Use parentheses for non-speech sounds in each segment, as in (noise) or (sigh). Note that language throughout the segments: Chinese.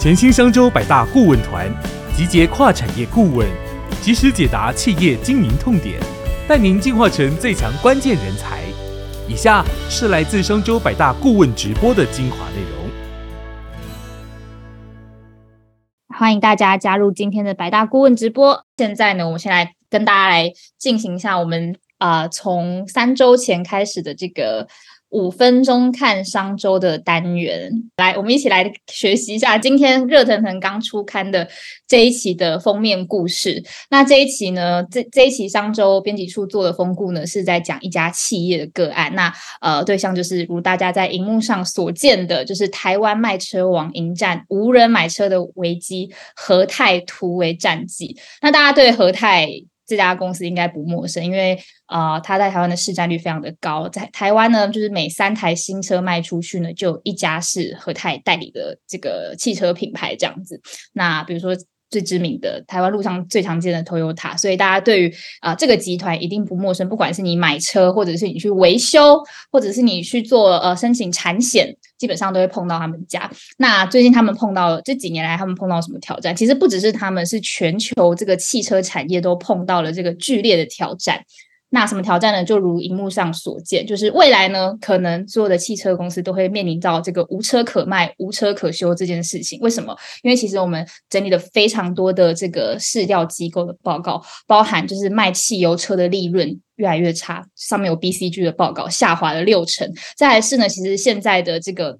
全新商周百大顾问团，集结跨产业顾问，及时解答企业经营痛点，带您进化成最强关键人才。以下是来自商周百大顾问直播的精华内容。欢迎大家加入今天的百大顾问直播。现在呢，我们先来跟大家来进行一下我们啊，从三周前开始的这个。五分钟看商周的单元，来，我们一起来学习一下今天热腾腾刚出刊的这一期的封面故事。那这一期呢，这这一期商周编辑处做的封故呢，是在讲一家企业的个案。那呃，对象就是如大家在荧幕上所见的，就是台湾卖车网迎战无人买车的危机——和泰突围战绩。那大家对和泰？这家公司应该不陌生，因为啊，它在台湾的市占率非常的高。在台湾呢，就是每三台新车卖出去呢，就一家是和泰代理的这个汽车品牌这样子。那比如说。最知名的台湾路上最常见的 Toyota，所以大家对于啊这个集团一定不陌生。不管是你买车，或者是你去维修，或者是你去做呃申请产险，基本上都会碰到他们家。那最近他们碰到这几年来，他们碰到什么挑战？其实不只是他们，是全球这个汽车产业都碰到了这个剧烈的挑战。那什么挑战呢？就如荧幕上所见，就是未来呢，可能所有的汽车公司都会面临到这个无车可卖、无车可修这件事情。为什么？因为其实我们整理了非常多的这个市调机构的报告，包含就是卖汽油车的利润越来越差，上面有 BCG 的报告下滑了六成。再来是呢，其实现在的这个。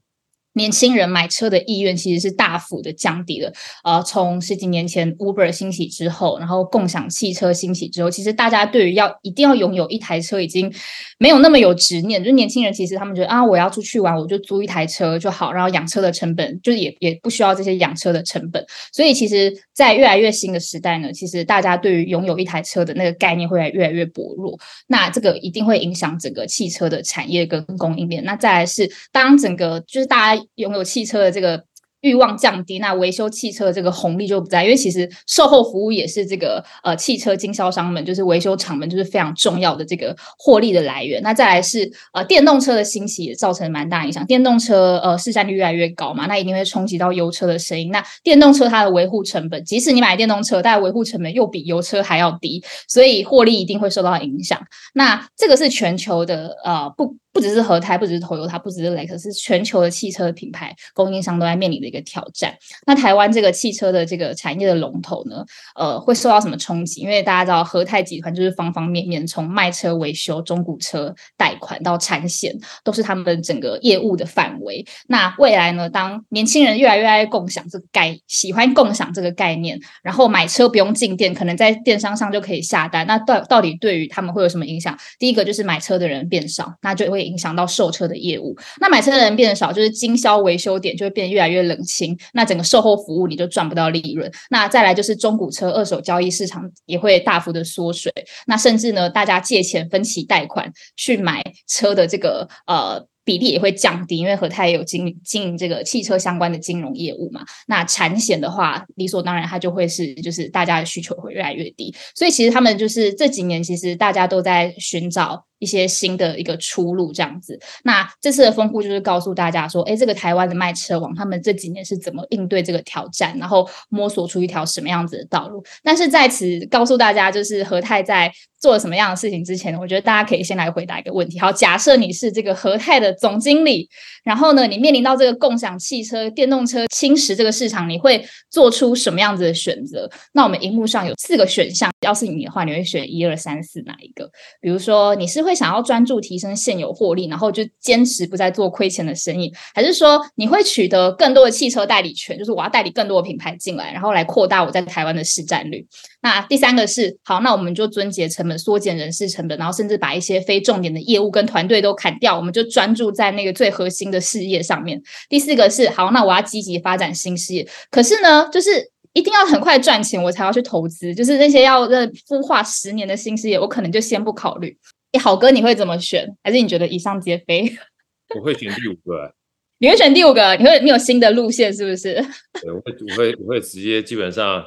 年轻人买车的意愿其实是大幅的降低了。呃，从十几年前 Uber 兴起之后，然后共享汽车兴起之后，其实大家对于要一定要拥有一台车已经没有那么有执念。就是年轻人其实他们觉得啊，我要出去玩，我就租一台车就好，然后养车的成本就是也也不需要这些养车的成本。所以其实，在越来越新的时代呢，其实大家对于拥有一台车的那个概念会越来越薄弱。那这个一定会影响整个汽车的产业跟供应链。那再来是当整个就是大家。拥有汽车的这个。欲望降低，那维修汽车的这个红利就不在，因为其实售后服务也是这个呃汽车经销商们，就是维修厂们，就是非常重要的这个获利的来源。那再来是呃电动车的兴起也造成蛮大影响，电动车呃市占率越来越高嘛，那一定会冲击到油车的声音。那电动车它的维护成本，即使你买电动车，但维护成本又比油车还要低，所以获利一定会受到影响。那这个是全球的呃不不只是合泰，不只是头油，它不只是雷克，是全球的汽车品牌供应商都在面临的。一个挑战。那台湾这个汽车的这个产业的龙头呢，呃，会受到什么冲击？因为大家知道和泰集团就是方方面面，从卖车、维修、中古车贷款到产险，都是他们整个业务的范围。那未来呢，当年轻人越来越爱共享这个概，喜欢共享这个概念，然后买车不用进店，可能在电商上就可以下单。那到到底对于他们会有什么影响？第一个就是买车的人变少，那就会影响到售车的业务。那买车的人变少，就是经销维修点就会变得越来越冷。清，那整个售后服务你就赚不到利润。那再来就是中古车二手交易市场也会大幅的缩水。那甚至呢，大家借钱分期贷款去买车的这个呃比例也会降低，因为和泰也有经经营这个汽车相关的金融业务嘛。那产险的话，理所当然它就会是就是大家的需求会越来越低。所以其实他们就是这几年其实大家都在寻找。一些新的一个出路这样子，那这次的丰富就是告诉大家说，哎，这个台湾的卖车王，他们这几年是怎么应对这个挑战，然后摸索出一条什么样子的道路。但是在此告诉大家，就是和泰在做了什么样的事情之前，我觉得大家可以先来回答一个问题。好，假设你是这个和泰的总经理，然后呢，你面临到这个共享汽车、电动车侵蚀这个市场，你会做出什么样子的选择？那我们荧幕上有四个选项，要是你的话，你会选一二三四哪一个？比如说你是会。想要专注提升现有获利，然后就坚持不再做亏钱的生意，还是说你会取得更多的汽车代理权，就是我要代理更多的品牌进来，然后来扩大我在台湾的市占率？那第三个是好，那我们就遵节成本，缩减人事成本，然后甚至把一些非重点的业务跟团队都砍掉，我们就专注在那个最核心的事业上面。第四个是好，那我要积极发展新事业，可是呢，就是。一定要很快赚钱，我才要去投资。就是那些要认孵化十年的新事业，我可能就先不考虑。哎，好哥，你会怎么选？还是你觉得以上皆非？(laughs) 我会选第五个。你会选第五个？你会你有新的路线是不是？对，我会我会我会直接基本上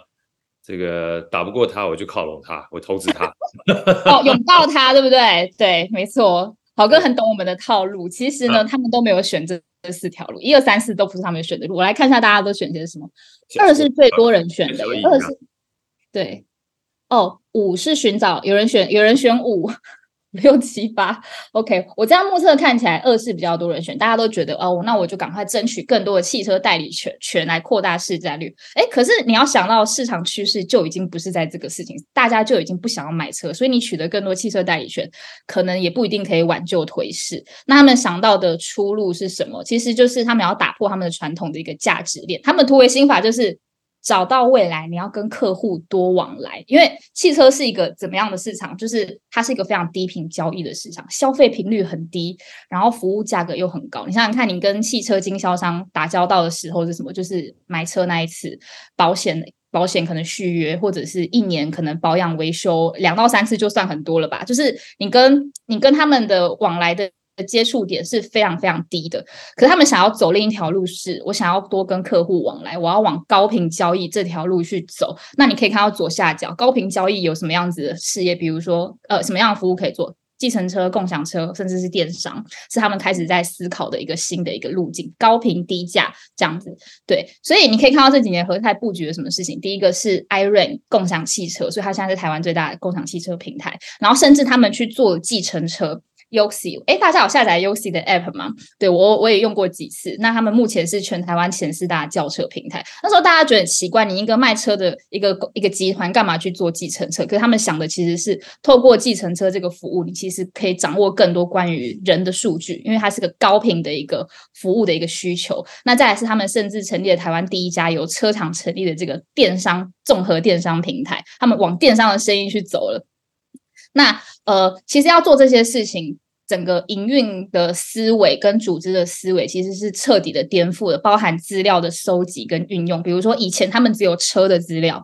这个打不过他，我就靠拢他，我投资他。(laughs) 哦，拥抱他，对不对？对，没错。好哥很懂我们的套路。其实呢，他们都没有选这四条路，一二三四都不是他们选的路。我来看一下大家都选些什么。二是最多人选的，二是对哦，五是寻找有人选，有人选五。六七八，OK，我这样目测看起来二是比较多人选，大家都觉得哦，那我就赶快争取更多的汽车代理权，权来扩大市占率。哎，可是你要想到市场趋势就已经不是在这个事情，大家就已经不想要买车，所以你取得更多汽车代理权，可能也不一定可以挽救颓势。那他们想到的出路是什么？其实就是他们要打破他们的传统的一个价值链，他们突围心法就是。找到未来，你要跟客户多往来，因为汽车是一个怎么样的市场？就是它是一个非常低频交易的市场，消费频率很低，然后服务价格又很高。你想想看，你跟汽车经销商打交道的时候是什么？就是买车那一次，保险保险可能续约，或者是一年可能保养维修两到三次就算很多了吧？就是你跟你跟他们的往来的。的接触点是非常非常低的，可是他们想要走另一条路，是我想要多跟客户往来，我要往高频交易这条路去走。那你可以看到左下角，高频交易有什么样子的事业？比如说，呃，什么样的服务可以做？计程车、共享车，甚至是电商，是他们开始在思考的一个新的一个路径，高频低价这样子。对，所以你可以看到这几年和泰布局了什么事情？第一个是 iRan 共享汽车，所以它现在是台湾最大的共享汽车平台，然后甚至他们去做计程车。U c 哎，大家有下载 u c 的 App 吗？对我我也用过几次。那他们目前是全台湾前四大轿车平台。那时候大家觉得很奇怪，你一个卖车的一个一个集团，干嘛去做计程车？可是他们想的其实是透过计程车这个服务，你其实可以掌握更多关于人的数据，因为它是个高频的一个服务的一个需求。那再来是他们甚至成立了台湾第一家由车厂成立的这个电商综合电商平台，他们往电商的生意去走了。那呃，其实要做这些事情。整个营运的思维跟组织的思维其实是彻底的颠覆的，包含资料的收集跟运用。比如说，以前他们只有车的资料，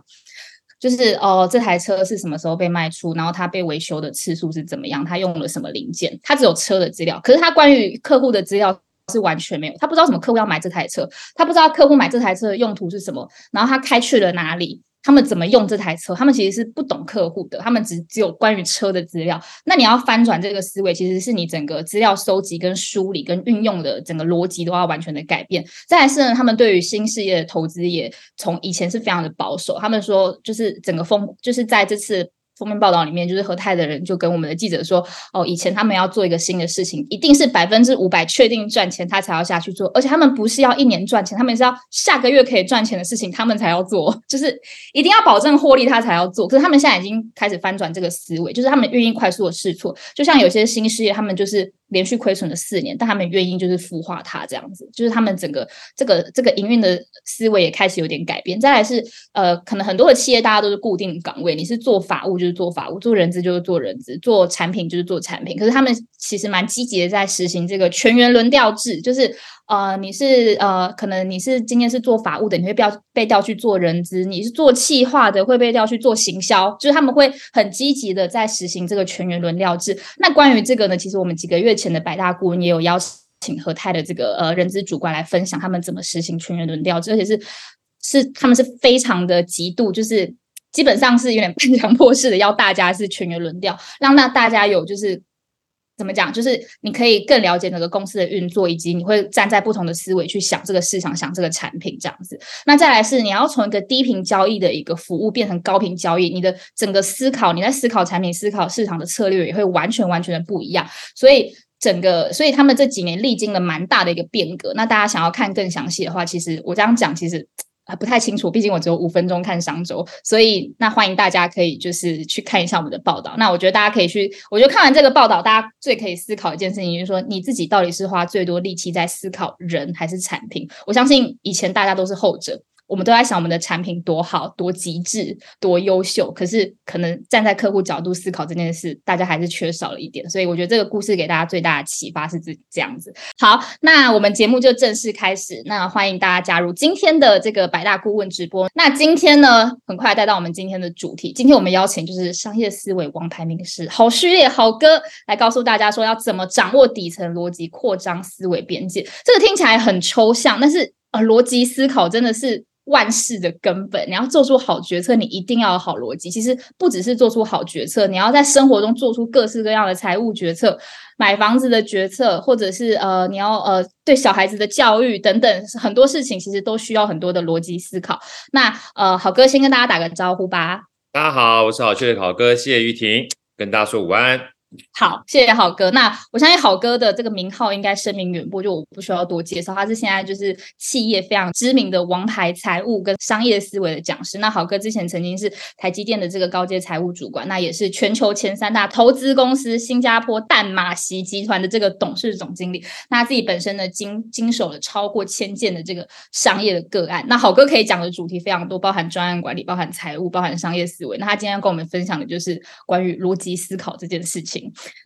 就是哦，这台车是什么时候被卖出，然后它被维修的次数是怎么样，它用了什么零件，它只有车的资料。可是它关于客户的资料是完全没有，他不知道什么客户要买这台车，他不知道客户买这台车的用途是什么，然后他开去了哪里。他们怎么用这台车？他们其实是不懂客户的，他们只只有关于车的资料。那你要翻转这个思维，其实是你整个资料收集、跟梳理、跟运用的整个逻辑都要完全的改变。再来是呢，他们对于新事业的投资也从以前是非常的保守。他们说，就是整个风，就是在这次。封面报道里面，就是和泰的人就跟我们的记者说：“哦，以前他们要做一个新的事情，一定是百分之五百确定赚钱，他才要下去做。而且他们不是要一年赚钱，他们是要下个月可以赚钱的事情，他们才要做。(laughs) 就是一定要保证获利，他才要做。可是他们现在已经开始翻转这个思维，就是他们愿意快速的试错。就像有些新事业，他们就是。”连续亏损了四年，但他们愿意就是孵化它这样子，就是他们整个这个这个营运的思维也开始有点改变。再来是呃，可能很多的企业大家都是固定岗位，你是做法务就是做法务，做人资就是做人资，做产品就是做产品。可是他们其实蛮积极的在实行这个全员轮调制，就是。呃，你是呃，可能你是今天是做法务的，你会调被调去做人资；你是做企划的，会被调去做行销。就是他们会很积极的在实行这个全员轮调制。那关于这个呢，其实我们几个月前的百大顾问也有邀请和泰的这个呃人资主管来分享他们怎么实行全员轮调制，而且是是他们是非常的极度，就是基本上是有点半强迫式的要大家是全员轮调，让那大家有就是。怎么讲？就是你可以更了解那个公司的运作，以及你会站在不同的思维去想这个市场、想这个产品这样子。那再来是你要从一个低频交易的一个服务变成高频交易，你的整个思考，你在思考产品、思考市场的策略也会完全完全的不一样。所以整个，所以他们这几年历经了蛮大的一个变革。那大家想要看更详细的话，其实我这样讲，其实。啊，不太清楚，毕竟我只有五分钟看商周，所以那欢迎大家可以就是去看一下我们的报道。那我觉得大家可以去，我觉得看完这个报道，大家最可以思考一件事情，就是说你自己到底是花最多力气在思考人还是产品？我相信以前大家都是后者。我们都在想我们的产品多好、多极致、多优秀，可是可能站在客户角度思考这件事，大家还是缺少了一点。所以我觉得这个故事给大家最大的启发是这这样子。好，那我们节目就正式开始。那欢迎大家加入今天的这个百大顾问直播。那今天呢，很快带到我们今天的主题。今天我们邀请就是商业思维王牌名师好序列好哥来告诉大家说要怎么掌握底层逻辑、扩张思维边界。这个听起来很抽象，但是呃，逻辑思考真的是。万事的根本。你要做出好决策，你一定要有好逻辑。其实不只是做出好决策，你要在生活中做出各式各样的财务决策、买房子的决策，或者是呃，你要呃对小孩子的教育等等很多事情，其实都需要很多的逻辑思考。那呃，好哥先跟大家打个招呼吧。大家好，我是好趣的好哥谢玉婷，跟大家说午安。好，谢谢好哥。那我相信好哥的这个名号应该声名远播，就我不需要多介绍。他是现在就是企业非常知名的王牌财务跟商业思维的讲师。那好哥之前曾经是台积电的这个高阶财务主管，那也是全球前三大投资公司新加坡淡马锡集团的这个董事总经理。那自己本身呢，经经手了超过千件的这个商业的个案。那好哥可以讲的主题非常多，包含专案管理，包含财务，包含商业思维。那他今天要跟我们分享的就是关于逻辑思考这件事情。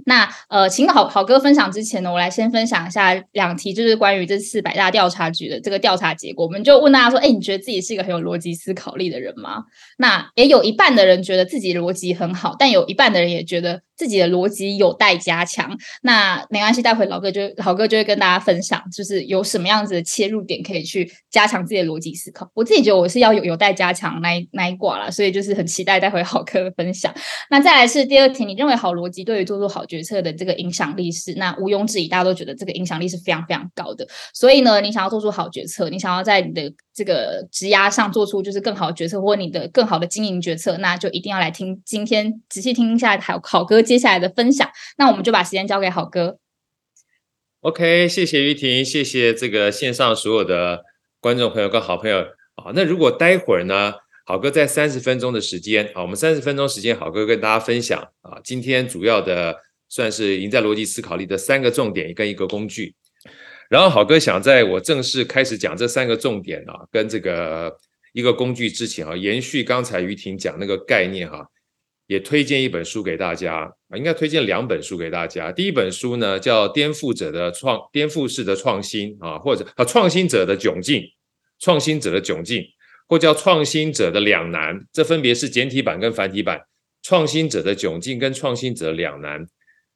那呃，请好好哥分享之前呢，我来先分享一下两题，就是关于这次百大调查局的这个调查结果。我们就问大家说，哎，你觉得自己是一个很有逻辑思考力的人吗？那也有一半的人觉得自己逻辑很好，但有一半的人也觉得。自己的逻辑有待加强，那没关系，待会老哥就老哥就会跟大家分享，就是有什么样子的切入点可以去加强自己的逻辑思考。我自己觉得我是要有有待加强那一那一挂了，所以就是很期待待会好哥的分享。那再来是第二题，你认为好逻辑对于做出好决策的这个影响力是？那毋庸置疑，大家都觉得这个影响力是非常非常高的。所以呢，你想要做出好决策，你想要在你的这个职压上做出就是更好的决策，或你的更好的经营决策，那就一定要来听今天仔细听一下好好哥。接下来的分享，那我们就把时间交给好哥。OK，谢谢于婷，谢谢这个线上所有的观众朋友跟好朋友啊。那如果待会儿呢，好哥在三十分钟的时间啊，我们三十分钟时间，好哥跟大家分享啊，今天主要的算是赢在逻辑思考力的三个重点跟一个工具。然后好哥想在我正式开始讲这三个重点啊，跟这个一个工具之前啊，延续刚才于婷讲那个概念哈。也推荐一本书给大家啊，应该推荐两本书给大家。第一本书呢叫《颠覆者的创颠覆式的创新》啊，或者啊创新者的窘境，创新者的窘境，或叫创新者的两难。这分别是简体版跟繁体版。创新者的窘境跟创新者的两难，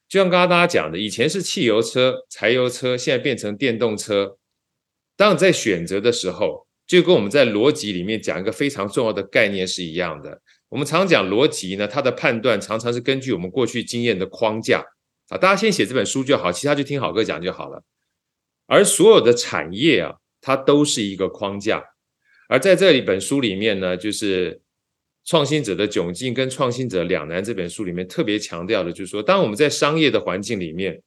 就像刚刚大家讲的，以前是汽油车、柴油车，现在变成电动车。当你在选择的时候，就跟我们在逻辑里面讲一个非常重要的概念是一样的。我们常讲逻辑呢，它的判断常常是根据我们过去经验的框架啊。大家先写这本书就好，其他就听好哥讲就好了。而所有的产业啊，它都是一个框架。而在这一本书里面呢，就是《创新者的窘境》跟《创新者两难》这本书里面特别强调的，就是说，当我们在商业的环境里面，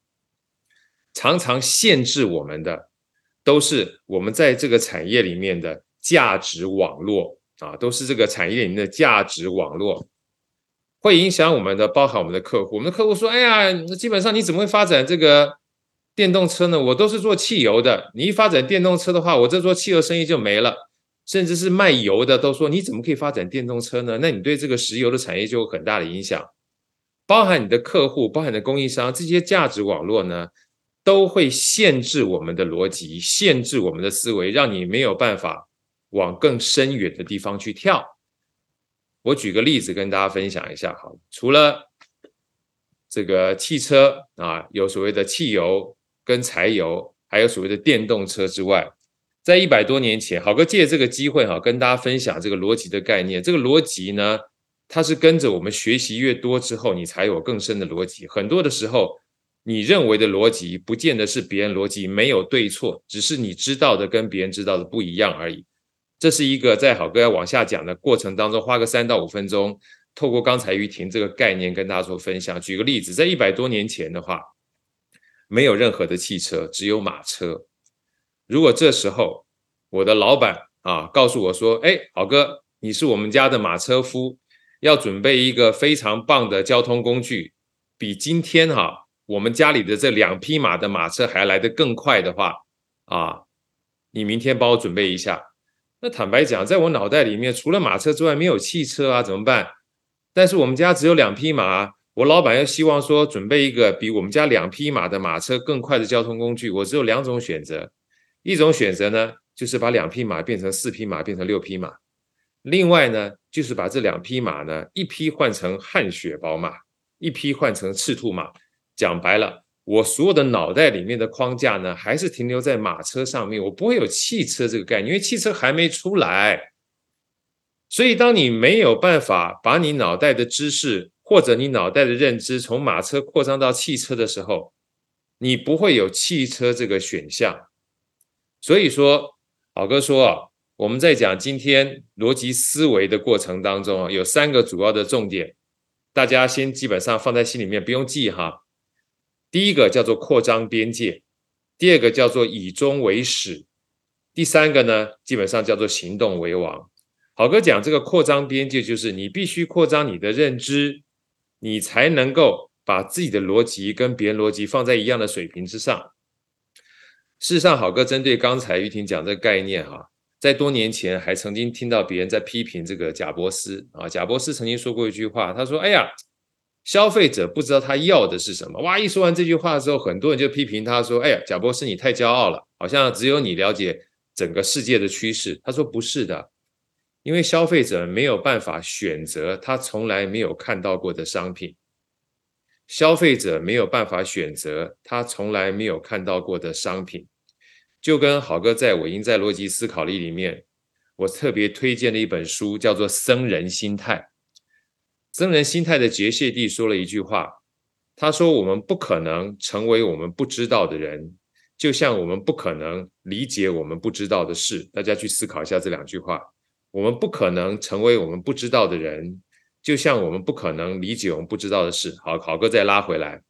常常限制我们的，都是我们在这个产业里面的价值网络。啊，都是这个产业里面的价值网络，会影响我们的，包含我们的客户。我们的客户说：“哎呀，基本上你怎么会发展这个电动车呢？我都是做汽油的，你一发展电动车的话，我这做汽油生意就没了。甚至是卖油的都说：你怎么可以发展电动车呢？那你对这个石油的产业就有很大的影响。包含你的客户，包含你的供应商，这些价值网络呢，都会限制我们的逻辑，限制我们的思维，让你没有办法。”往更深远的地方去跳。我举个例子跟大家分享一下，好，除了这个汽车啊，有所谓的汽油跟柴油，还有所谓的电动车之外，在一百多年前，好哥借这个机会哈，跟大家分享这个逻辑的概念。这个逻辑呢，它是跟着我们学习越多之后，你才有更深的逻辑。很多的时候，你认为的逻辑，不见得是别人逻辑，没有对错，只是你知道的跟别人知道的不一样而已。这是一个在好哥要往下讲的过程当中，花个三到五分钟，透过刚才于婷这个概念跟大家做分享。举个例子，在一百多年前的话，没有任何的汽车，只有马车。如果这时候我的老板啊告诉我说：“哎，好哥，你是我们家的马车夫，要准备一个非常棒的交通工具，比今天哈我们家里的这两匹马的马车还来得更快的话啊，你明天帮我准备一下。”那坦白讲，在我脑袋里面，除了马车之外，没有汽车啊，怎么办？但是我们家只有两匹马，我老板又希望说准备一个比我们家两匹马的马车更快的交通工具，我只有两种选择，一种选择呢，就是把两匹马变成四匹马，变成六匹马；另外呢，就是把这两匹马呢，一匹换成汗血宝马，一匹换成赤兔马。讲白了。我所有的脑袋里面的框架呢，还是停留在马车上面，我不会有汽车这个概念，因为汽车还没出来。所以，当你没有办法把你脑袋的知识或者你脑袋的认知从马车扩张到汽车的时候，你不会有汽车这个选项。所以说，好哥说啊，我们在讲今天逻辑思维的过程当中啊，有三个主要的重点，大家先基本上放在心里面，不用记哈。第一个叫做扩张边界，第二个叫做以终为始，第三个呢，基本上叫做行动为王。好哥讲这个扩张边界，就是你必须扩张你的认知，你才能够把自己的逻辑跟别人逻辑放在一样的水平之上。事实上，好哥针对刚才玉婷讲这个概念哈，在多年前还曾经听到别人在批评这个贾伯斯啊，贾伯斯曾经说过一句话，他说：“哎呀，消费者不知道他要的是什么。”哇，一说完这句话之后，很多人就批评他说：“哎呀，贾伯斯你太骄傲了，好像只有你了解整个世界的趋势。”他说：“不是的。”因为消费者没有办法选择他从来没有看到过的商品，消费者没有办法选择他从来没有看到过的商品，就跟好哥在《我应在逻辑思考力》里面，我特别推荐的一本书叫做《僧人心态》。僧人心态的杰谢蒂说了一句话，他说：“我们不可能成为我们不知道的人，就像我们不可能理解我们不知道的事。”大家去思考一下这两句话。我们不可能成为我们不知道的人，就像我们不可能理解我们不知道的事。好，考哥再拉回来。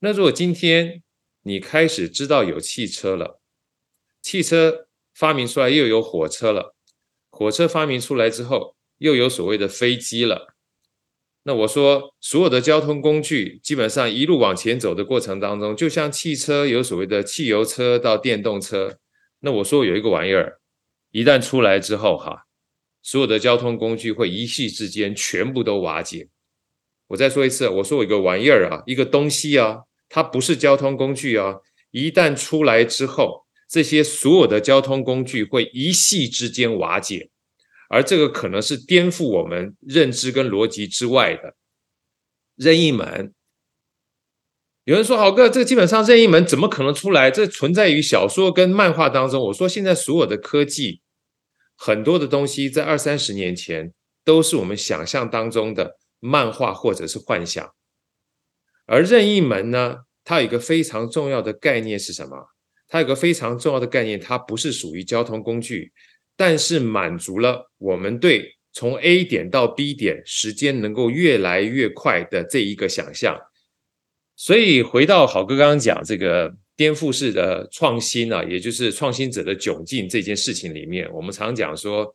那如果今天你开始知道有汽车了，汽车发明出来又有火车了，火车发明出来之后又有所谓的飞机了，那我说所有的交通工具基本上一路往前走的过程当中，就像汽车有所谓的汽油车到电动车，那我说有一个玩意儿。一旦出来之后，哈，所有的交通工具会一夕之间全部都瓦解。我再说一次，我说我一个玩意儿啊，一个东西啊，它不是交通工具啊。一旦出来之后，这些所有的交通工具会一夕之间瓦解，而这个可能是颠覆我们认知跟逻辑之外的任意门。有人说：“好哥，这个基本上任意门怎么可能出来？这存在于小说跟漫画当中。”我说：“现在所有的科技，很多的东西在二三十年前都是我们想象当中的漫画或者是幻想。而任意门呢，它有一个非常重要的概念是什么？它有个非常重要的概念，它不是属于交通工具，但是满足了我们对从 A 点到 B 点时间能够越来越快的这一个想象。”所以回到好哥刚刚讲这个颠覆式的创新啊，也就是创新者的窘境这件事情里面，我们常讲说，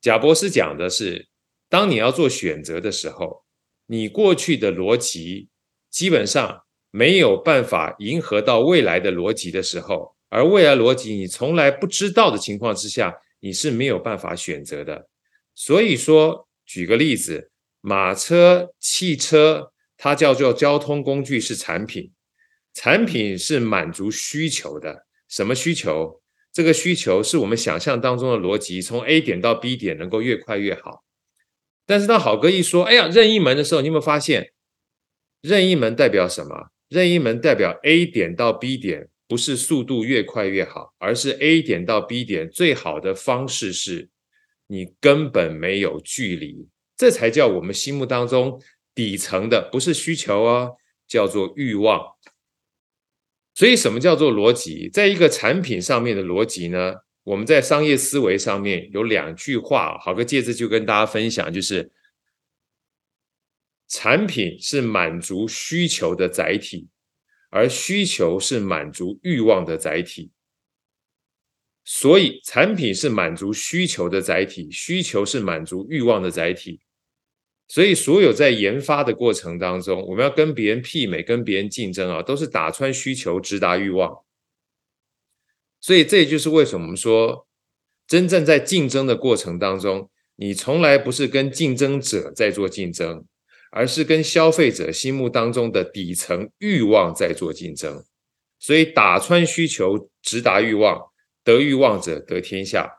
贾博士讲的是，当你要做选择的时候，你过去的逻辑基本上没有办法迎合到未来的逻辑的时候，而未来逻辑你从来不知道的情况之下，你是没有办法选择的。所以说，举个例子，马车、汽车。它叫做交通工具是产品，产品是满足需求的。什么需求？这个需求是我们想象当中的逻辑，从 A 点到 B 点能够越快越好。但是当好哥一说，哎呀，任意门的时候，你有没有发现，任意门代表什么？任意门代表 A 点到 B 点不是速度越快越好，而是 A 点到 B 点最好的方式是你根本没有距离，这才叫我们心目当中。底层的不是需求哦，叫做欲望。所以，什么叫做逻辑？在一个产品上面的逻辑呢？我们在商业思维上面有两句话，好个介子就跟大家分享，就是产品是满足需求的载体，而需求是满足欲望的载体。所以，产品是满足需求的载体，需求是满足欲望的载体。所以，所有在研发的过程当中，我们要跟别人媲美、跟别人竞争啊，都是打穿需求、直达欲望。所以，这也就是为什么我们说，真正在竞争的过程当中，你从来不是跟竞争者在做竞争，而是跟消费者心目当中的底层欲望在做竞争。所以，打穿需求、直达欲望，得欲望者得天下，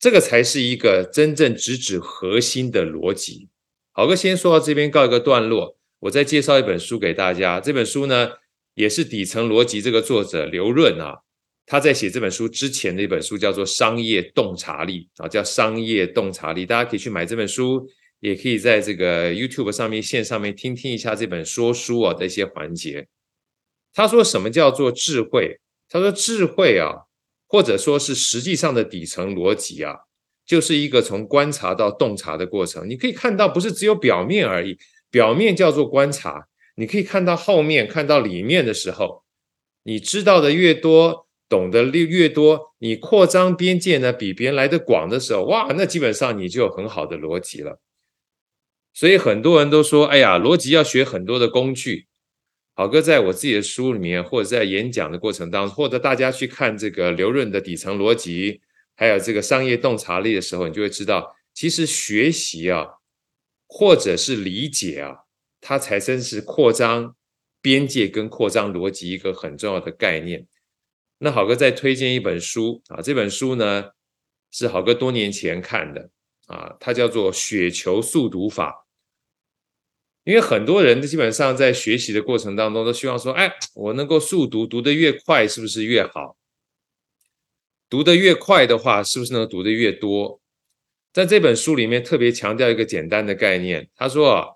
这个才是一个真正直指核心的逻辑。好哥，先说到这边告一个段落，我再介绍一本书给大家。这本书呢，也是底层逻辑这个作者刘润啊，他在写这本书之前的一本书叫做《商业洞察力》啊，叫《商业洞察力》，大家可以去买这本书，也可以在这个 YouTube 上面线上面听听一下这本说书啊的一些环节。他说什么叫做智慧？他说智慧啊，或者说是实际上的底层逻辑啊，就是一个从观察到洞察的过程。你可以看到，不是只有表面而已，表面叫做观察，你可以看到后面，看到里面的时候，你知道的越多。懂得越多，你扩张边界呢，比别人来的广的时候，哇，那基本上你就有很好的逻辑了。所以很多人都说，哎呀，逻辑要学很多的工具。好哥在我自己的书里面，或者在演讲的过程当中，或者大家去看这个刘润的底层逻辑，还有这个商业洞察力的时候，你就会知道，其实学习啊，或者是理解啊，它才真是扩张边界跟扩张逻辑一个很重要的概念。那好哥再推荐一本书啊，这本书呢是好哥多年前看的啊，它叫做《雪球速读法》。因为很多人基本上在学习的过程当中都希望说，哎，我能够速读，读得越快是不是越好？读得越快的话，是不是能读得越多？在这本书里面特别强调一个简单的概念，他说啊，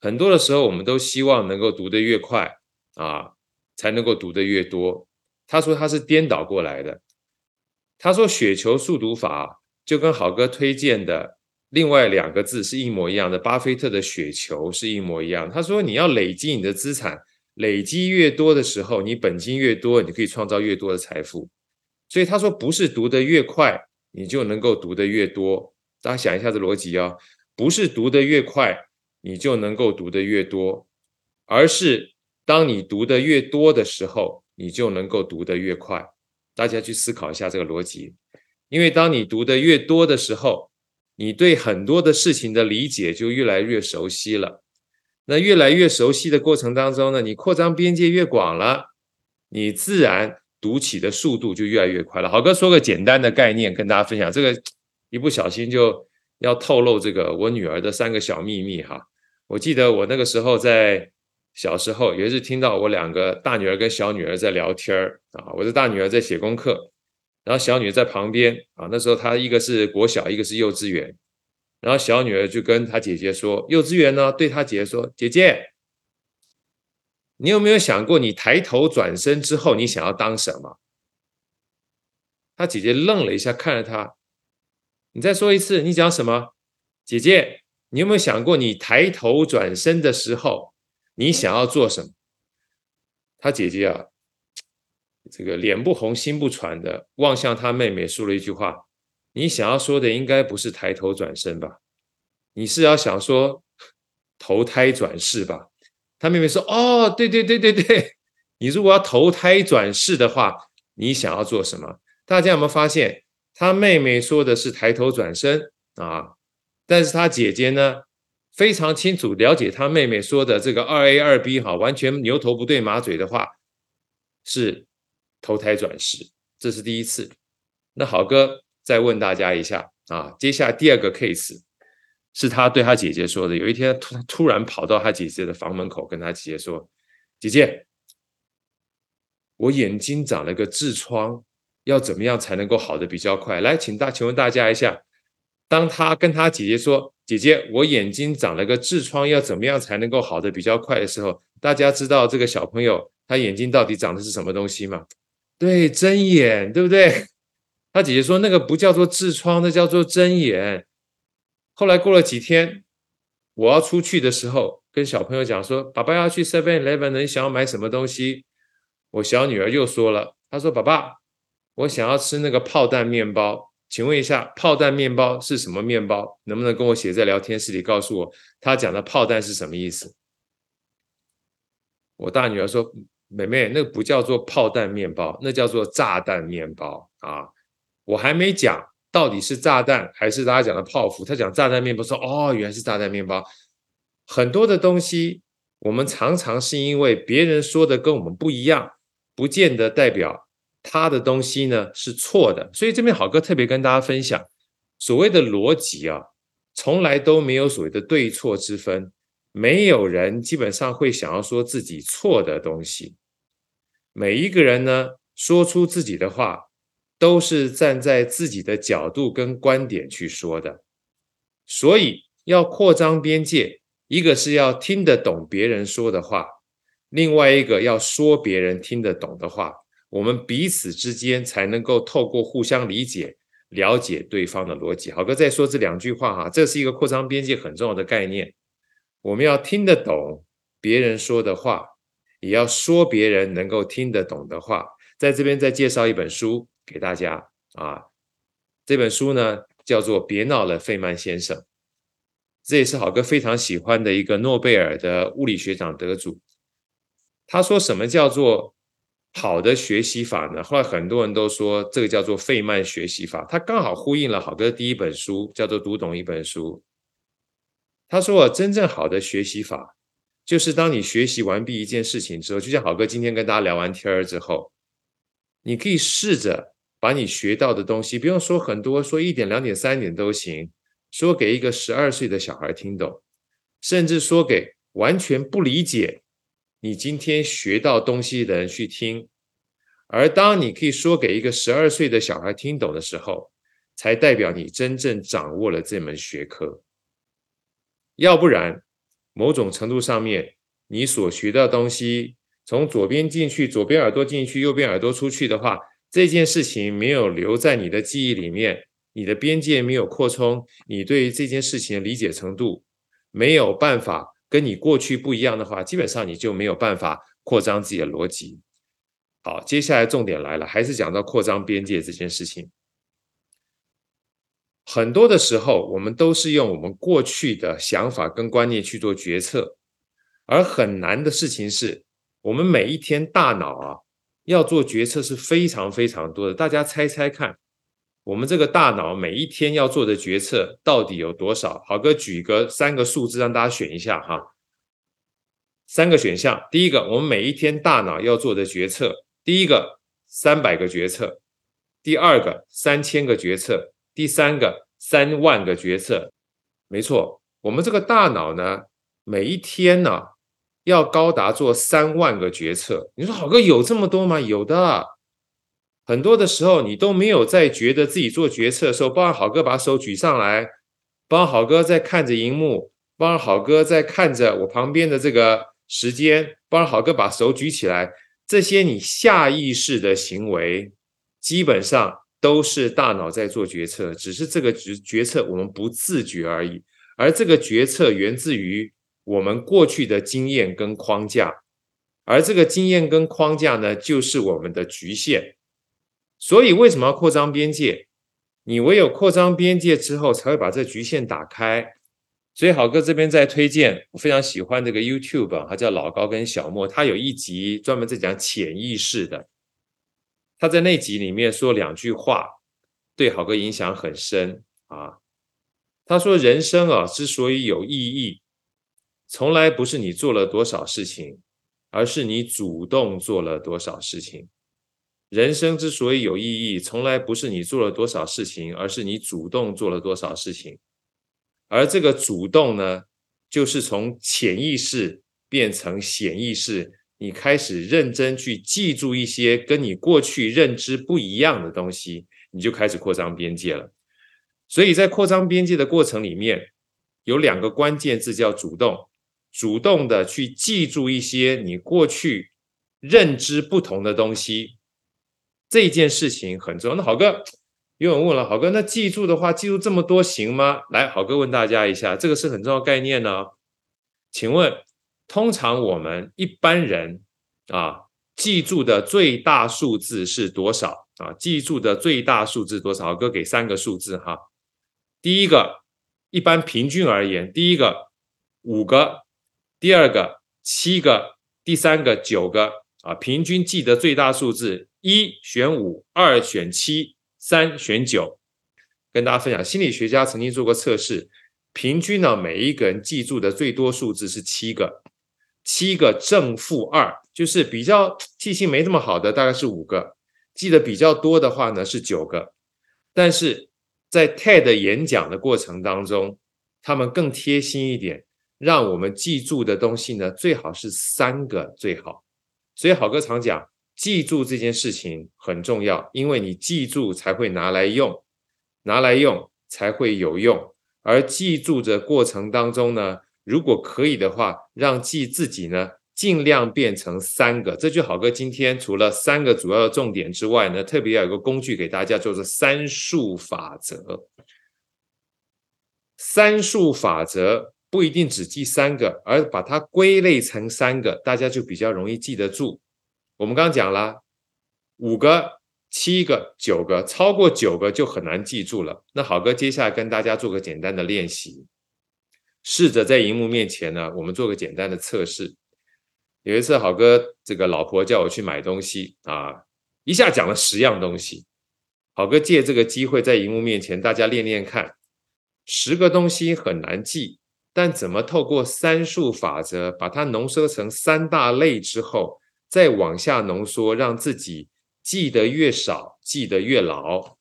很多的时候我们都希望能够读得越快啊，才能够读得越多。他说他是颠倒过来的。他说雪球速读法就跟好哥推荐的另外两个字是一模一样的，巴菲特的雪球是一模一样。他说你要累积你的资产，累积越多的时候，你本金越多，你可以创造越多的财富。所以他说不是读得越快，你就能够读得越多。大家想一下这逻辑哦，不是读得越快，你就能够读得越多，而是当你读得越多的时候。你就能够读得越快。大家去思考一下这个逻辑，因为当你读得越多的时候，你对很多的事情的理解就越来越熟悉了。那越来越熟悉的过程当中呢，你扩张边界越广了，你自然读起的速度就越来越快了。好哥说个简单的概念跟大家分享，这个一不小心就要透露这个我女儿的三个小秘密哈。我记得我那个时候在。小时候有一次听到我两个大女儿跟小女儿在聊天儿啊，我的大女儿在写功课，然后小女儿在旁边啊。那时候她一个是国小，一个是幼稚园，然后小女儿就跟她姐姐说：“幼稚园呢，对她姐姐说，姐姐，你有没有想过，你抬头转身之后，你想要当什么？”他姐姐愣了一下，看着他，你再说一次，你讲什么？姐姐，你有没有想过，你抬头转身的时候？你想要做什么？他姐姐啊，这个脸不红心不喘的望向他妹妹，说了一句话：“你想要说的应该不是抬头转身吧？你是要想说投胎转世吧？”他妹妹说：“哦，对对对对对，(laughs) 你如果要投胎转世的话，你想要做什么？”大家有没有发现，他妹妹说的是抬头转身啊，但是他姐姐呢？非常清楚了解他妹妹说的这个二 A 二 B 哈，完全牛头不对马嘴的话，是投胎转世，这是第一次。那好哥再问大家一下啊，接下第二个 case 是他对他姐姐说的，有一天突突然跑到他姐姐的房门口，跟他姐姐说：“姐姐，我眼睛长了个痔疮，要怎么样才能够好的比较快？”来，请大请问大家一下，当他跟他姐姐说。姐姐，我眼睛长了个痔疮，要怎么样才能够好的比较快的时候，大家知道这个小朋友他眼睛到底长的是什么东西吗？对，针眼，对不对？(laughs) 他姐姐说那个不叫做痔疮，那叫做针眼。后来过了几天，我要出去的时候，跟小朋友讲说，爸爸要去 Seven Eleven，你想要买什么东西？我小女儿又说了，她说爸爸，我想要吃那个炮弹面包。请问一下，炮弹面包是什么面包？能不能跟我写在聊天室里告诉我，他讲的炮弹是什么意思？我大女儿说：“妹妹，那个不叫做炮弹面包，那叫做炸弹面包啊！”我还没讲到底是炸弹还是大家讲的泡芙，他讲炸弹面包，说：“哦，原来是炸弹面包。”很多的东西，我们常常是因为别人说的跟我们不一样，不见得代表。他的东西呢是错的，所以这边好哥特别跟大家分享，所谓的逻辑啊，从来都没有所谓的对错之分，没有人基本上会想要说自己错的东西，每一个人呢说出自己的话，都是站在自己的角度跟观点去说的。所以要扩张边界，一个是要听得懂别人说的话，另外一个要说别人听得懂的话，我们彼此之间才能够透过互相理解。了解对方的逻辑，好哥再说这两句话哈，这是一个扩张边界很重要的概念。我们要听得懂别人说的话，也要说别人能够听得懂的话。在这边再介绍一本书给大家啊，这本书呢叫做《别闹了，费曼先生》，这也是好哥非常喜欢的一个诺贝尔的物理学奖得主。他说什么叫做？好的学习法呢，后来很多人都说这个叫做费曼学习法，它刚好呼应了好哥第一本书，叫做《读懂一本书》。他说，真正好的学习法，就是当你学习完毕一件事情之后，就像好哥今天跟大家聊完天儿之后，你可以试着把你学到的东西，不用说很多，说一点、两点、三点都行，说给一个十二岁的小孩听懂，甚至说给完全不理解。你今天学到东西的人去听，而当你可以说给一个十二岁的小孩听懂的时候，才代表你真正掌握了这门学科。要不然，某种程度上面，你所学到东西从左边进去，左边耳朵进去，右边耳朵出去的话，这件事情没有留在你的记忆里面，你的边界没有扩充，你对这件事情的理解程度没有办法。跟你过去不一样的话，基本上你就没有办法扩张自己的逻辑。好，接下来重点来了，还是讲到扩张边界这件事情。很多的时候，我们都是用我们过去的想法跟观念去做决策，而很难的事情是，我们每一天大脑啊要做决策是非常非常多的。大家猜猜看。我们这个大脑每一天要做的决策到底有多少？好哥举个三个数字让大家选一下哈。三个选项，第一个，我们每一天大脑要做的决策，第一个三百个决策，第二个三千个决策，第三个三万个决策。没错，我们这个大脑呢，每一天呢要高达做三万个决策。你说好哥有这么多吗？有的。很多的时候，你都没有在觉得自己做决策的时候，帮好哥把手举上来，帮好哥在看着荧幕，帮好哥在看着我旁边的这个时间，帮好哥把手举起来，这些你下意识的行为，基本上都是大脑在做决策，只是这个决决策我们不自觉而已。而这个决策源自于我们过去的经验跟框架，而这个经验跟框架呢，就是我们的局限。所以，为什么要扩张边界？你唯有扩张边界之后，才会把这局限打开。所以，好哥这边在推荐，我非常喜欢这个 YouTube，他叫老高跟小莫，他有一集专门在讲潜意识的。他在那集里面说两句话，对好哥影响很深啊。他说：“人生啊，之所以有意义，从来不是你做了多少事情，而是你主动做了多少事情。”人生之所以有意义，从来不是你做了多少事情，而是你主动做了多少事情。而这个主动呢，就是从潜意识变成显意识，你开始认真去记住一些跟你过去认知不一样的东西，你就开始扩张边界了。所以在扩张边界的过程里面，有两个关键字叫主动，主动的去记住一些你过去认知不同的东西。这件事情很重要。那好哥，有人问了，好哥，那记住的话，记住这么多行吗？来，好哥问大家一下，这个是很重要概念呢。请问，通常我们一般人啊，记住的最大数字是多少啊？记住的最大数字多少？好哥给三个数字哈。第一个，一般平均而言，第一个五个，第二个七个，第三个九个。啊，平均记得最大数字，一选五，二选七，三选九。跟大家分享，心理学家曾经做过测试，平均呢，每一个人记住的最多数字是七个，七个正负二，就是比较记性没这么好的，大概是五个，记得比较多的话呢是九个。但是在 TED 演讲的过程当中，他们更贴心一点，让我们记住的东西呢，最好是三个最好。所以好哥常讲，记住这件事情很重要，因为你记住才会拿来用，拿来用才会有用。而记住的过程当中呢，如果可以的话，让记自己呢尽量变成三个。这就好哥今天除了三个主要的重点之外呢，特别要有个工具给大家，叫做三数法则。三数法则不一定只记三个，而把它归类成三个，大家就比较容易记得住。我们刚刚讲了五个、七个、九个，超过九个就很难记住了。那好哥接下来跟大家做个简单的练习，试着在荧幕面前呢，我们做个简单的测试。有一次，好哥这个老婆叫我去买东西啊，一下讲了十样东西。好哥借这个机会在荧幕面前，大家练练看。十个东西很难记，但怎么透过三数法则把它浓缩成三大类之后，再往下浓缩，让自己记得越少，记得越牢。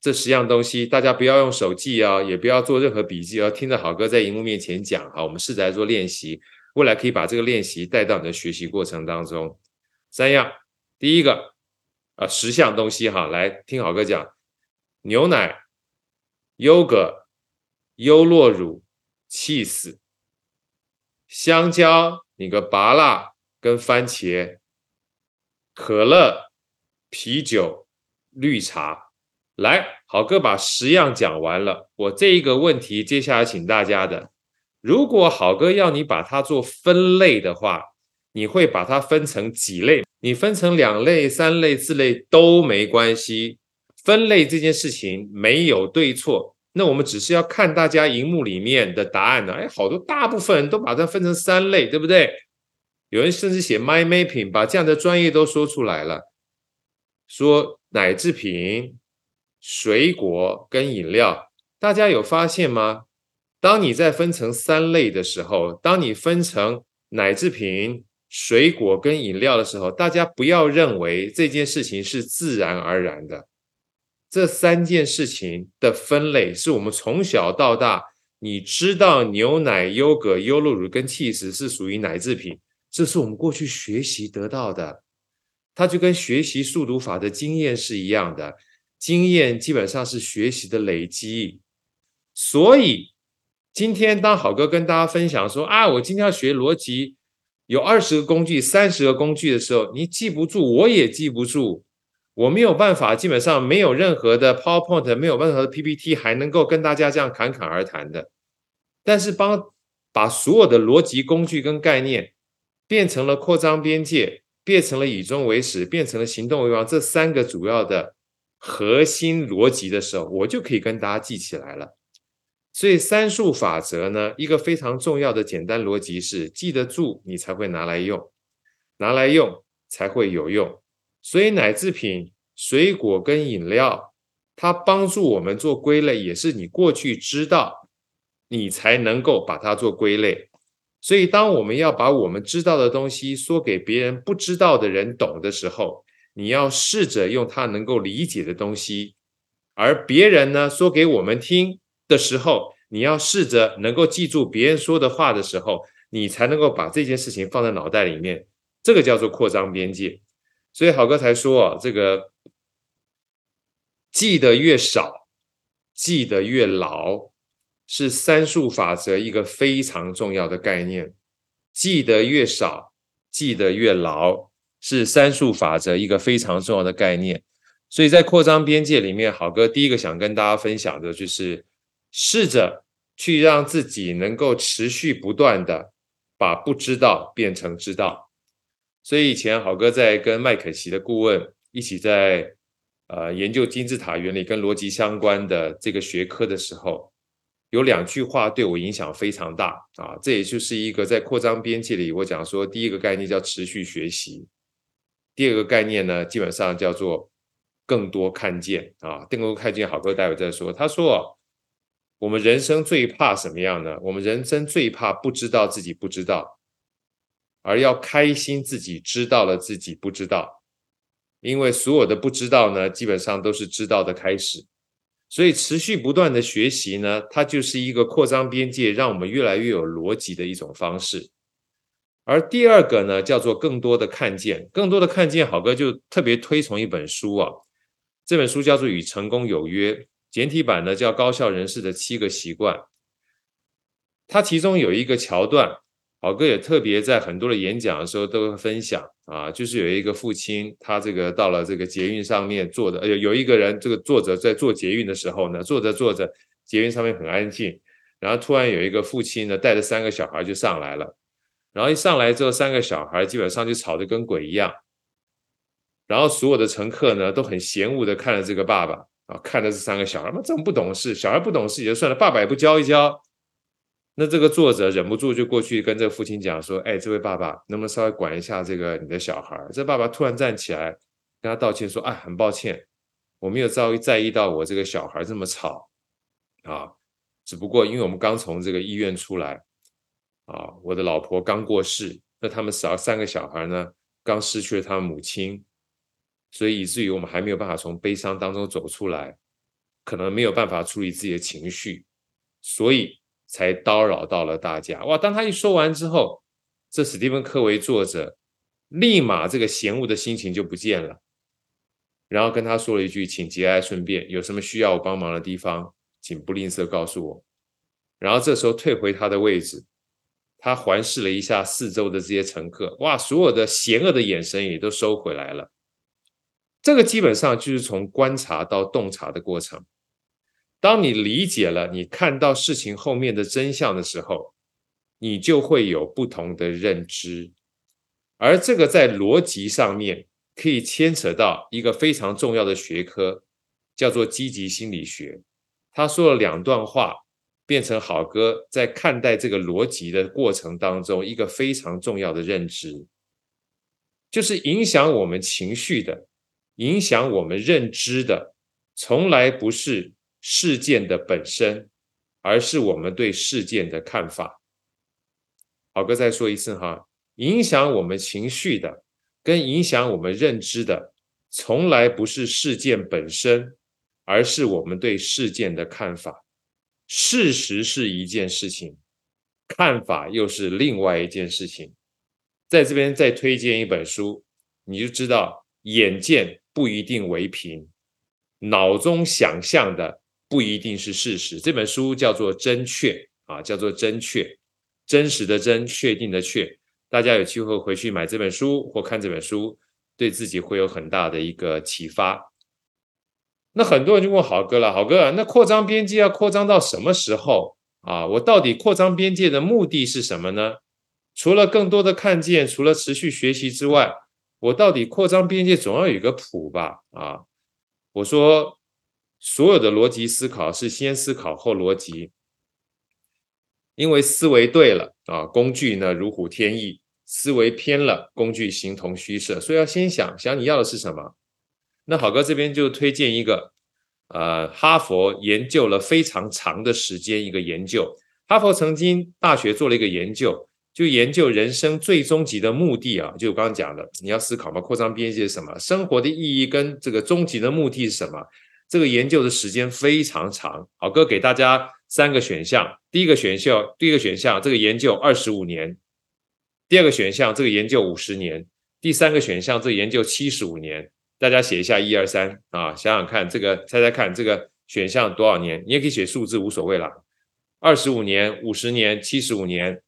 这十样东西，大家不要用手记啊，也不要做任何笔记，哦听着好哥在荧幕面前讲啊。我们试着来做练习，未来可以把这个练习带到你的学习过程当中。三样，第一个啊，十项东西哈，来听好哥讲，牛奶。优格、优酪乳、气死、香蕉、你个拔辣跟番茄、可乐、啤酒、绿茶，来，好哥把十样讲完了。我这一个问题，接下来请大家的，如果好哥要你把它做分类的话，你会把它分成几类？你分成两类、三类、四类都没关系。分类这件事情没有对错，那我们只是要看大家荧幕里面的答案呢。哎，好多大部分人都把它分成三类，对不对？有人甚至写 My Mapping，把这样的专业都说出来了，说奶制品、水果跟饮料，大家有发现吗？当你在分成三类的时候，当你分成奶制品、水果跟饮料的时候，大家不要认为这件事情是自然而然的。这三件事情的分类是我们从小到大，你知道牛奶、优格、优酪乳跟 cheese 是属于奶制品，这是我们过去学习得到的。它就跟学习速读法的经验是一样的，经验基本上是学习的累积。所以今天当好哥跟大家分享说啊，我今天要学逻辑，有二十个工具、三十个工具的时候，你记不住，我也记不住。我没有办法，基本上没有任何的 PowerPoint，没有任何的 PPT，还能够跟大家这样侃侃而谈的。但是帮把所有的逻辑工具跟概念变成了扩张边界，变成了以终为始，变成了行动为王这三个主要的核心逻辑的时候，我就可以跟大家记起来了。所以三数法则呢，一个非常重要的简单逻辑是：记得住，你才会拿来用，拿来用才会有用。所以奶制品、水果跟饮料，它帮助我们做归类，也是你过去知道，你才能够把它做归类。所以，当我们要把我们知道的东西说给别人不知道的人懂的时候，你要试着用他能够理解的东西；而别人呢说给我们听的时候，你要试着能够记住别人说的话的时候，你才能够把这件事情放在脑袋里面。这个叫做扩张边界。所以好哥才说啊，这个记得越少，记得越牢，是三数法则一个非常重要的概念。记得越少，记得越牢，是三数法则一个非常重要的概念。所以在扩张边界里面，好哥第一个想跟大家分享的就是，试着去让自己能够持续不断的把不知道变成知道。所以以前好哥在跟麦肯锡的顾问一起在呃研究金字塔原理跟逻辑相关的这个学科的时候，有两句话对我影响非常大啊！这也就是一个在扩张边界里，我讲说第一个概念叫持续学习，第二个概念呢，基本上叫做更多看见啊，更多看见。好哥待会再说，他说我们人生最怕什么样呢？我们人生最怕不知道自己不知道。而要开心，自己知道了自己不知道，因为所有的不知道呢，基本上都是知道的开始。所以持续不断的学习呢，它就是一个扩张边界，让我们越来越有逻辑的一种方式。而第二个呢，叫做更多的看见，更多的看见。好哥就特别推崇一本书啊，这本书叫做《与成功有约》，简体版呢叫《高效人士的七个习惯》。它其中有一个桥段，宝哥也特别在很多的演讲的时候都会分享啊，就是有一个父亲，他这个到了这个捷运上面坐的，有有一个人，这个作者在做捷运的时候呢，坐着坐着，捷运上面很安静，然后突然有一个父亲呢，带着三个小孩就上来了。然后一上来之后，三个小孩基本上就吵得跟鬼一样。然后所有的乘客呢都很嫌恶的看着这个爸爸啊，看着这三个小孩，妈这么不懂事，小孩不懂事也就算了，爸爸也不教一教。那这个作者忍不住就过去跟这个父亲讲说：“哎，这位爸爸，能不能稍微管一下这个你的小孩？”这爸爸突然站起来跟他道歉说：“哎，很抱歉，我没有在意在意到我这个小孩这么吵啊，只不过因为我们刚从这个医院出来。”啊，我的老婆刚过世，那他们少三个小孩呢，刚失去了他们母亲，所以以至于我们还没有办法从悲伤当中走出来，可能没有办法处理自己的情绪，所以才叨扰到了大家。哇！当他一说完之后，这史蒂芬·科维作者立马这个嫌恶的心情就不见了，然后跟他说了一句：“请节哀顺变，有什么需要我帮忙的地方，请不吝啬告诉我。”然后这时候退回他的位置。他环视了一下四周的这些乘客，哇，所有的邪恶的眼神也都收回来了。这个基本上就是从观察到洞察的过程。当你理解了，你看到事情后面的真相的时候，你就会有不同的认知。而这个在逻辑上面可以牵扯到一个非常重要的学科，叫做积极心理学。他说了两段话。变成好哥在看待这个逻辑的过程当中，一个非常重要的认知，就是影响我们情绪的、影响我们认知的，从来不是事件的本身，而是我们对事件的看法。好哥再说一次哈，影响我们情绪的，跟影响我们认知的，从来不是事件本身，而是我们对事件的看法。事实是一件事情，看法又是另外一件事情。在这边再推荐一本书，你就知道，眼见不一定为凭，脑中想象的不一定是事实。这本书叫做《真确》啊，叫做《真确》，真实的真，确定的确。大家有机会回去买这本书或看这本书，对自己会有很大的一个启发。那很多人就问好哥了，好哥，那扩张边界要扩张到什么时候啊？我到底扩张边界的目的是什么呢？除了更多的看见，除了持续学习之外，我到底扩张边界总要有个谱吧？啊，我说所有的逻辑思考是先思考后逻辑，因为思维对了啊，工具呢如虎添翼；思维偏了，工具形同虚设。所以要先想想你要的是什么。那好哥这边就推荐一个，呃，哈佛研究了非常长的时间一个研究。哈佛曾经大学做了一个研究，就研究人生最终极的目的啊，就我刚刚讲的，你要思考嘛，扩张边界是什么？生活的意义跟这个终极的目的是什么？这个研究的时间非常长。好哥给大家三个选项，第一个选项，第一个选项，这个研究二十五年；第二个选项，这个研究五十年；第三个选项，这个研究七十五年。大家写一下一二三啊，想想看，这个猜猜看，这个选项多少年？你也可以写数字，无所谓啦。二十五年、五十年、七十五年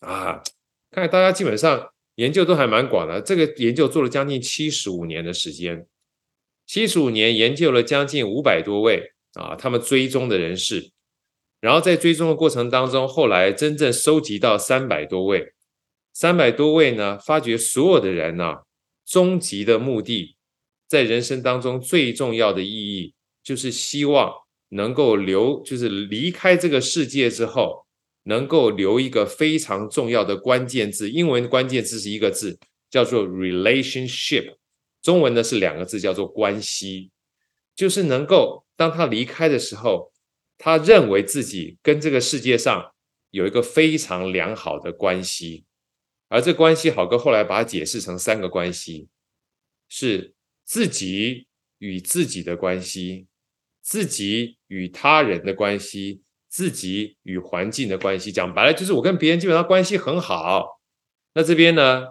啊，看看大家基本上研究都还蛮广的。这个研究做了将近七十五年的时间，七十五年研究了将近五百多位啊，他们追踪的人士，然后在追踪的过程当中，后来真正收集到三百多位，三百多位呢，发觉所有的人呢。终极的目的，在人生当中最重要的意义，就是希望能够留，就是离开这个世界之后，能够留一个非常重要的关键字。英文关键字是一个字，叫做 relationship。中文呢是两个字，叫做关系。就是能够当他离开的时候，他认为自己跟这个世界上有一个非常良好的关系。而这关系，好哥后来把它解释成三个关系：是自己与自己的关系，自己与他人的关系，自己与环境的关系。讲白了，就是我跟别人基本上关系很好，那这边呢，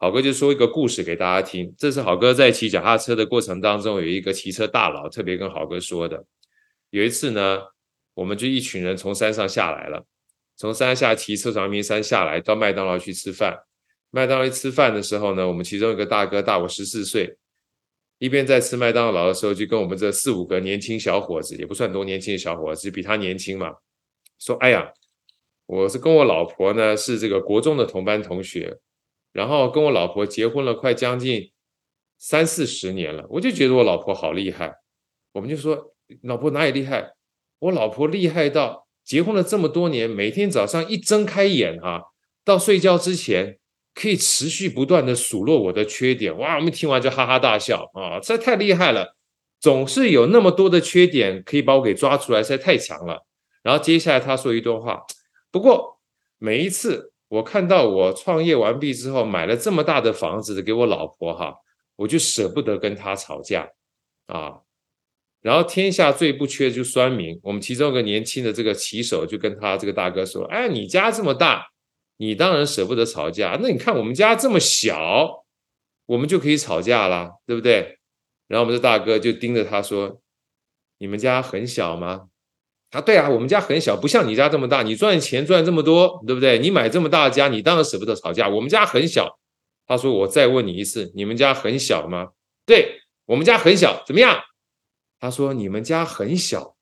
好哥就说一个故事给大家听。这是好哥在骑脚踏车的过程当中，有一个骑车大佬特别跟好哥说的。有一次呢，我们就一群人从山上下来了，从山下骑车从阳明山下来到麦当劳去吃饭。麦当劳吃饭的时候呢，我们其中一个大哥大我十四岁，一边在吃麦当劳的时候，就跟我们这四五个年轻小伙子，也不算多年轻的小伙子，比他年轻嘛，说：“哎呀。”我是跟我老婆呢，是这个国中的同班同学，然后跟我老婆结婚了快将近三四十年了，我就觉得我老婆好厉害。我们就说，老婆哪里厉害？我老婆厉害到结婚了这么多年，每天早上一睁开眼哈，到睡觉之前可以持续不断的数落我的缺点。哇，我们听完就哈哈大笑啊，这太厉害了，总是有那么多的缺点可以把我给抓出来，实在太强了。然后接下来他说一段话。不过每一次我看到我创业完毕之后买了这么大的房子给我老婆哈，我就舍不得跟她吵架啊。然后天下最不缺就酸民，我们其中一个年轻的这个骑手就跟他这个大哥说：“哎，你家这么大，你当然舍不得吵架。那你看我们家这么小，我们就可以吵架了，对不对？”然后我们的大哥就盯着他说：“你们家很小吗？”啊，对啊，我们家很小，不像你家这么大。你赚钱赚这么多，对不对？你买这么大的家，你当然舍不得吵架。我们家很小。他说：“我再问你一次，你们家很小吗？”对我们家很小，怎么样？他说：“你们家很小，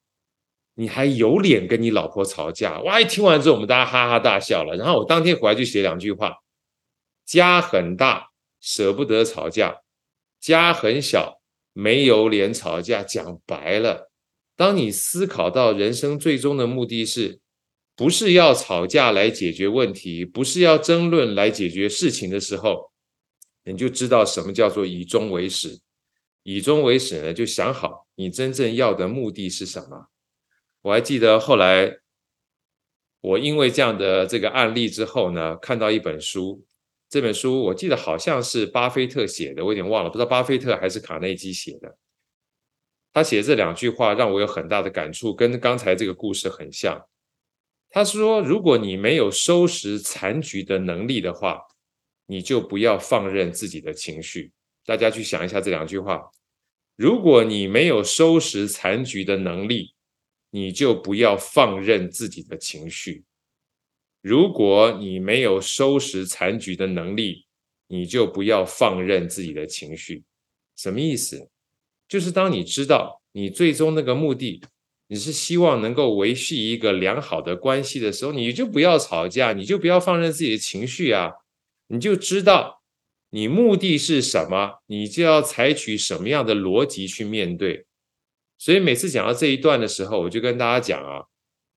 你还有脸跟你老婆吵架？”哇！一听完之后，我们大家哈哈大笑了。然后我当天回来就写两句话：家很大，舍不得吵架；家很小，没有脸吵架。讲白了。当你思考到人生最终的目的是，不是要吵架来解决问题，不是要争论来解决事情的时候，你就知道什么叫做以终为始。以终为始呢，就想好你真正要的目的是什么。我还记得后来，我因为这样的这个案例之后呢，看到一本书，这本书我记得好像是巴菲特写的，我有点忘了，不知道巴菲特还是卡内基写的。他写这两句话让我有很大的感触，跟刚才这个故事很像。他说：“如果你没有收拾残局的能力的话，你就不要放任自己的情绪。”大家去想一下这两句话：如果你没有收拾残局的能力，你就不要放任自己的情绪；如果你没有收拾残局的能力，你就不要放任自己的情绪。什么意思？就是当你知道你最终那个目的，你是希望能够维系一个良好的关系的时候，你就不要吵架，你就不要放任自己的情绪啊，你就知道你目的是什么，你就要采取什么样的逻辑去面对。所以每次讲到这一段的时候，我就跟大家讲啊，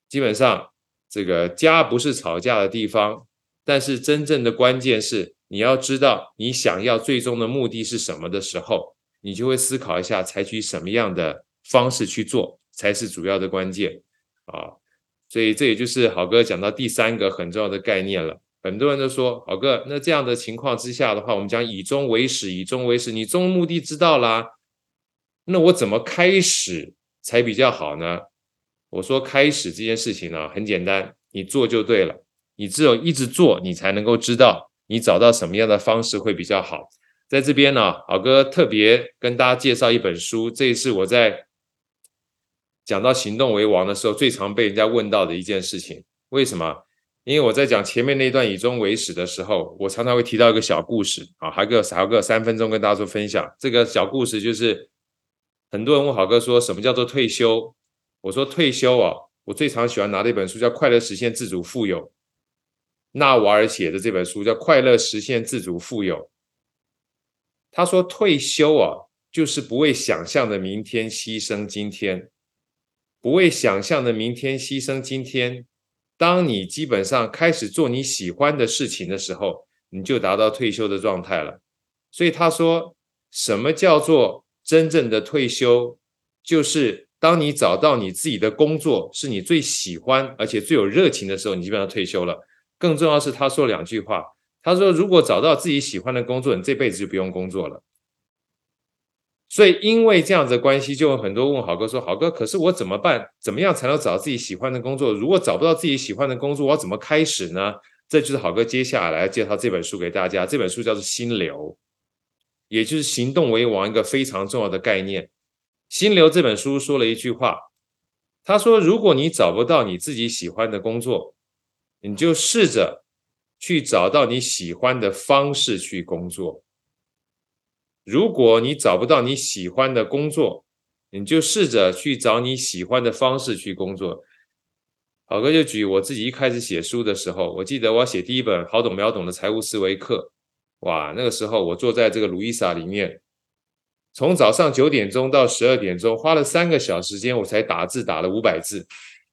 基本上这个家不是吵架的地方，但是真正的关键是你要知道你想要最终的目的是什么的时候。你就会思考一下，采取什么样的方式去做才是主要的关键啊！所以这也就是好哥讲到第三个很重要的概念了。很多人都说，好哥，那这样的情况之下的话，我们讲以终为始，以终为始，你终目的知道啦，那我怎么开始才比较好呢？我说开始这件事情呢，很简单，你做就对了。你只有一直做，你才能够知道你找到什么样的方式会比较好。在这边呢，好哥特别跟大家介绍一本书，这也是我在讲到行动为王的时候最常被人家问到的一件事情。为什么？因为我在讲前面那段以终为始的时候，我常常会提到一个小故事啊，还个还个三分钟跟大家做分享。这个小故事就是很多人问好哥说什么叫做退休？我说退休啊，我最常喜欢拿的一本书叫《快乐实现自主富有》，纳瓦尔写的这本书叫《快乐实现自主富有》。他说：“退休啊，就是不为想象的明天牺牲今天，不为想象的明天牺牲今天。当你基本上开始做你喜欢的事情的时候，你就达到退休的状态了。所以他说，什么叫做真正的退休？就是当你找到你自己的工作是你最喜欢而且最有热情的时候，你基本上退休了。更重要是，他说两句话。”他说：“如果找到自己喜欢的工作，你这辈子就不用工作了。”所以，因为这样子的关系，就有很多问好哥说：“好哥，可是我怎么办？怎么样才能找到自己喜欢的工作？如果找不到自己喜欢的工作，我要怎么开始呢？”这就是好哥接下来介绍这本书给大家。这本书叫做《心流》，也就是行动为王一个非常重要的概念。《心流》这本书说了一句话，他说：“如果你找不到你自己喜欢的工作，你就试着去找到你喜欢的方式去工作。如果你找不到你喜欢的工作，你就试着去找你喜欢的方式去工作。”好哥就举我自己一开始写书的时候，我记得我写第一本好懂秒懂的财务思维课，哇，那个时候我坐在这个卢伊莎里面，从早上九点钟到十二点钟，花了三个小时间，我才打字打了五百字，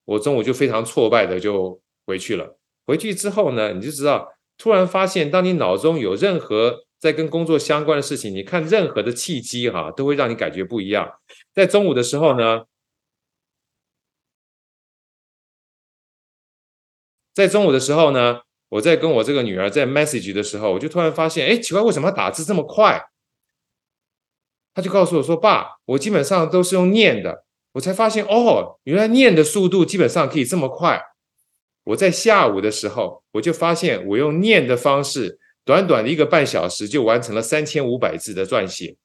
我中午就非常挫败的就回去了。回去之后呢，你就知道，突然发现，当你脑中有任何在跟工作相关的事情，你看任何的契机哈，都会让你感觉不一样。在中午的时候呢。在中午的时候呢，我在跟我这个女儿在 message 的时候，我就突然发现，哎，奇怪，为什么打字这么快？他就告诉我说：“爸，我基本上都是用念的。”我才发现，哦，原来念的速度基本上可以这么快。我在下午的时候，我就发现，我用念的方式，短短的一个半小时就完成了三千五百字的撰写。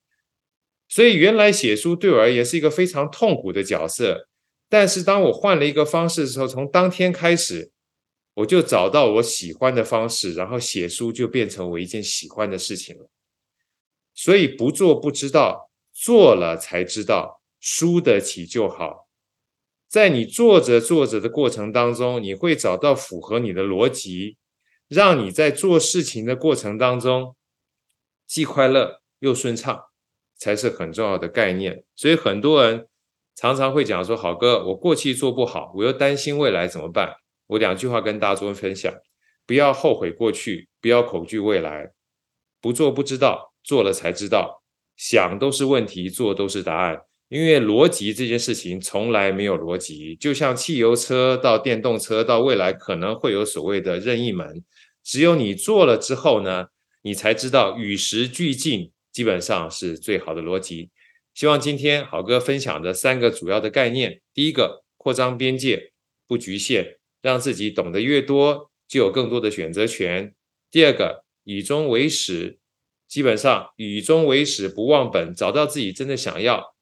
所以，原来写书对我而言是一个非常痛苦的角色。但是，当我换了一个方式的时候，从当天开始。我就找到我喜欢的方式，然后写书就变成我一件喜欢的事情了。所以不做不知道，做了才知道，输得起就好。在你做着做着的过程当中，你会找到符合你的逻辑，让你在做事情的过程当中既快乐又顺畅，才是很重要的概念。所以很多人常常会讲说：“好哥，我过去做不好，我又担心未来怎么办？”我两句话跟大家做分享：不要后悔过去，不要恐惧未来。不做不知道，做了才知道。想都是问题，做都是答案。因为逻辑这件事情从来没有逻辑，就像汽油车到电动车到未来可能会有所谓的任意门。只有你做了之后呢，你才知道与时俱进，基本上是最好的逻辑。希望今天好哥分享的三个主要的概念：第一个，扩张边界，不局限。让自己懂得越多，就有更多的选择权。第二个，以终为始，基本上以终为始，不忘本，找到自己真的想要，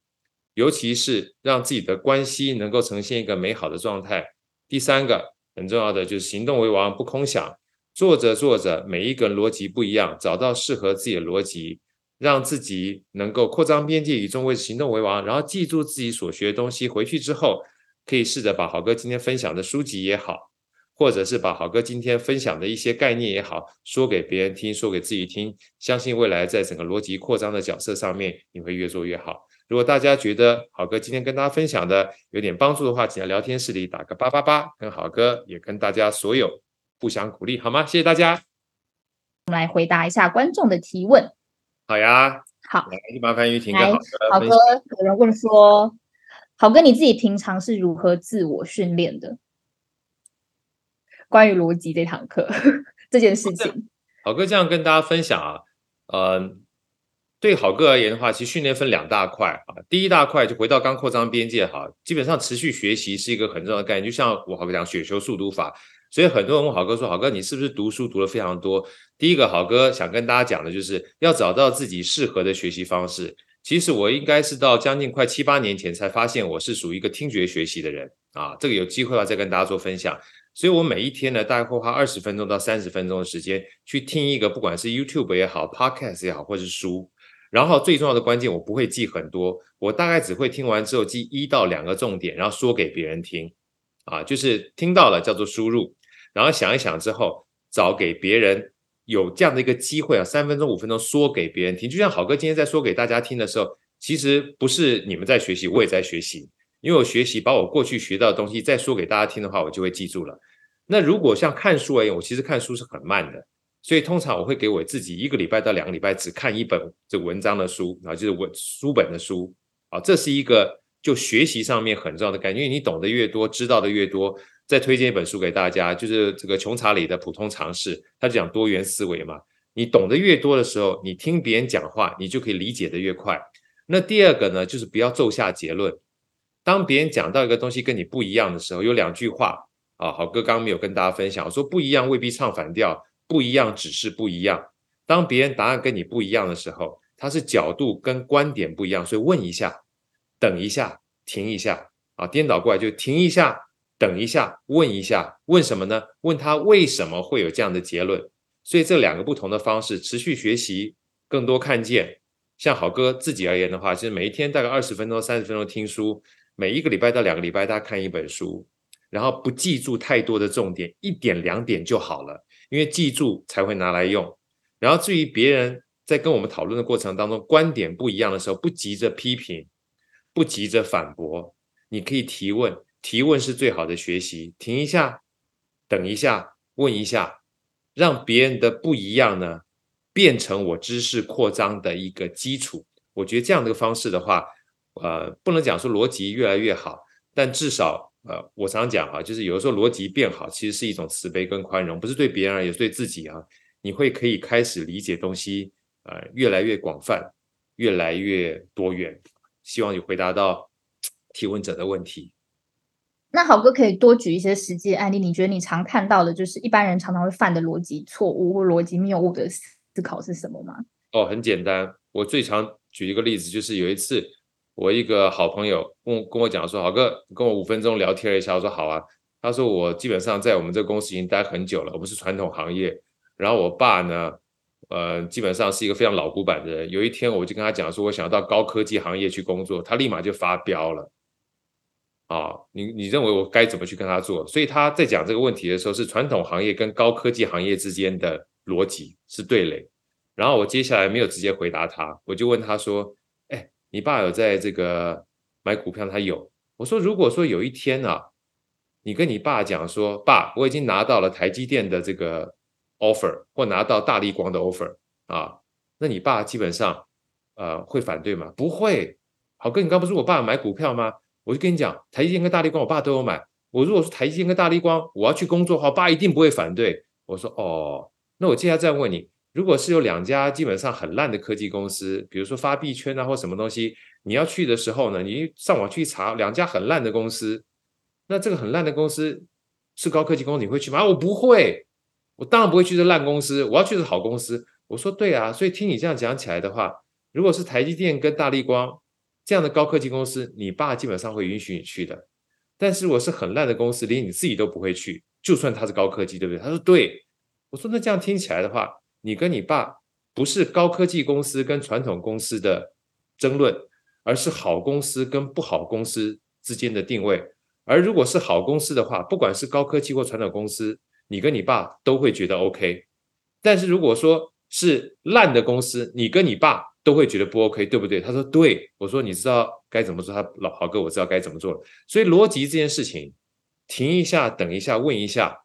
尤其是让自己的关系能够呈现一个美好的状态。第三个，很重要的就是行动为王，不空想，做着做着，每一个逻辑不一样，找到适合自己的逻辑，让自己能够扩张边界，以终为，行动为王，然后记住自己所学的东西，回去之后。可以试着把好哥今天分享的书籍也好，或者是把好哥今天分享的一些概念也好，说给别人听，说给自己听。相信未来在整个逻辑扩张的角色上面，你会越做越好。如果大家觉得好哥今天跟大家分享的有点帮助的话，请在聊天室里打个八八八，跟好哥也跟大家所有互相鼓励，好吗？谢谢大家。我们来回答一下观众的提问。好呀，好，来麻烦于婷跟好哥。有人问说。好哥，你自己平常是如何自我训练的？关于逻辑这堂课 (laughs) 这件事情，好哥这样跟大家分享啊，呃，对好哥而言的话，其实训练分两大块啊。第一大块就回到刚扩张边界哈，基本上持续学习是一个很重要的概念。就像我好哥讲雪球速读法，所以很多人问好哥说：“好哥，你是不是读书读了非常多？”第一个，好哥想跟大家讲的就是要找到自己适合的学习方式。其实我应该是到将近快七八年前才发现我是属于一个听觉学习的人啊，这个有机会的话再跟大家做分享。所以我每一天呢，大概会花二十分钟到三十分钟的时间去听一个，不管是 YouTube 也好，Podcast 也好，或是书。然后最重要的关键，我不会记很多，我大概只会听完之后记一到两个重点，然后说给别人听。啊，就是听到了叫做输入，然后想一想之后找给别人。有这样的一个机会啊，三分钟、五分钟说给别人听，就像好哥今天在说给大家听的时候，其实不是你们在学习，我也在学习，因为我学习把我过去学到的东西再说给大家听的话，我就会记住了。那如果像看书而言，我其实看书是很慢的，所以通常我会给我自己一个礼拜到两个礼拜只看一本这文章的书啊，就是文书本的书啊，这是一个就学习上面很重要的概念，因为你懂得越多，知道的越多。再推荐一本书给大家，就是这个穷查理的普通常识，他就讲多元思维嘛。你懂得越多的时候，你听别人讲话，你就可以理解的越快。那第二个呢，就是不要骤下结论。当别人讲到一个东西跟你不一样的时候，有两句话啊，好哥刚刚没有跟大家分享，我说不一样未必唱反调，不一样只是不一样。当别人答案跟你不一样的时候，他是角度跟观点不一样，所以问一下，等一下，停一下啊，颠倒过来就停一下，等一下，问一下，问什么呢？问他为什么会有这样的结论？所以这两个不同的方式，持续学习，更多看见。像好哥自己而言的话，其实每一天大概二十分钟、三十分钟听书，每一个礼拜到两个礼拜，大家看一本书，然后不记住太多的重点，一点两点就好了，因为记住才会拿来用。然后至于别人在跟我们讨论的过程当中，观点不一样的时候，不急着批评，不急着反驳，你可以提问，提问是最好的学习。停一下，等一下，问一下，让别人的不一样呢？变成我知识扩张的一个基础，我觉得这样的方式的话，呃，不能讲说逻辑越来越好，但至少，呃，我常讲啊，就是有的时候逻辑变好，其实是一种慈悲跟宽容，不是对别人，也是对自己啊。你会可以开始理解东西，呃，越来越广泛，越来越多元。希望有回答到提问者的问题。那好哥可以多举一些实际案例，你觉得你常看到的，就是一般人常常会犯的逻辑错误或逻辑谬误的。思考是什么吗？哦，很简单。我最常举一个例子，就是有一次，我一个好朋友跟我跟我讲说：“好哥，跟我五分钟聊天一下。”我说：“好啊。”他说：“我基本上在我们这个公司已经待很久了，我们是传统行业。然后我爸呢，呃，基本上是一个非常老古板的人。有一天，我就跟他讲说，我想要到高科技行业去工作，他立马就发飙了。啊，你你认为我该怎么去跟他做？所以他在讲这个问题的时候，是传统行业跟高科技行业之间的。”逻辑是对垒，然后我接下来没有直接回答他，我就问他说：“，你爸有在这个买股票？他有。”我说：“如果说有一天啊，你跟你爸讲说，爸，我已经拿到了台积电的这个 offer，或拿到大力光的 offer 啊，那你爸基本上呃会反对吗？不会。好哥，你刚不是我爸买股票吗？我就跟你讲，台积电跟大力光，我爸都有买。我如果说台积电跟大力光，我要去工作的话，爸一定不会反对。我说哦。”那我接下来再问你，如果是有两家基本上很烂的科技公司，比如说发币圈啊或什么东西，你要去的时候呢，你上网去查两家很烂的公司，那这个很烂的公司是高科技公司，你会去吗？我不会，我当然不会去这烂公司，我要去的好公司。我说对啊，所以听你这样讲起来的话，如果是台积电跟大力光这样的高科技公司，你爸基本上会允许你去的。但是如果是很烂的公司，连你自己都不会去，就算它是高科技，对不对？他说对。我说那这样听起来的话，你跟你爸不是高科技公司跟传统公司的争论，而是好公司跟不好公司之间的定位。而如果是好公司的话，不管是高科技或传统公司，你跟你爸都会觉得 OK。但是如果说是烂的公司，你跟你爸都会觉得不 OK，对不对？他说对。我说你知道该怎么做？他老豪哥，我知道该怎么做了。所以逻辑这件事情，停一下，等一下，问一下，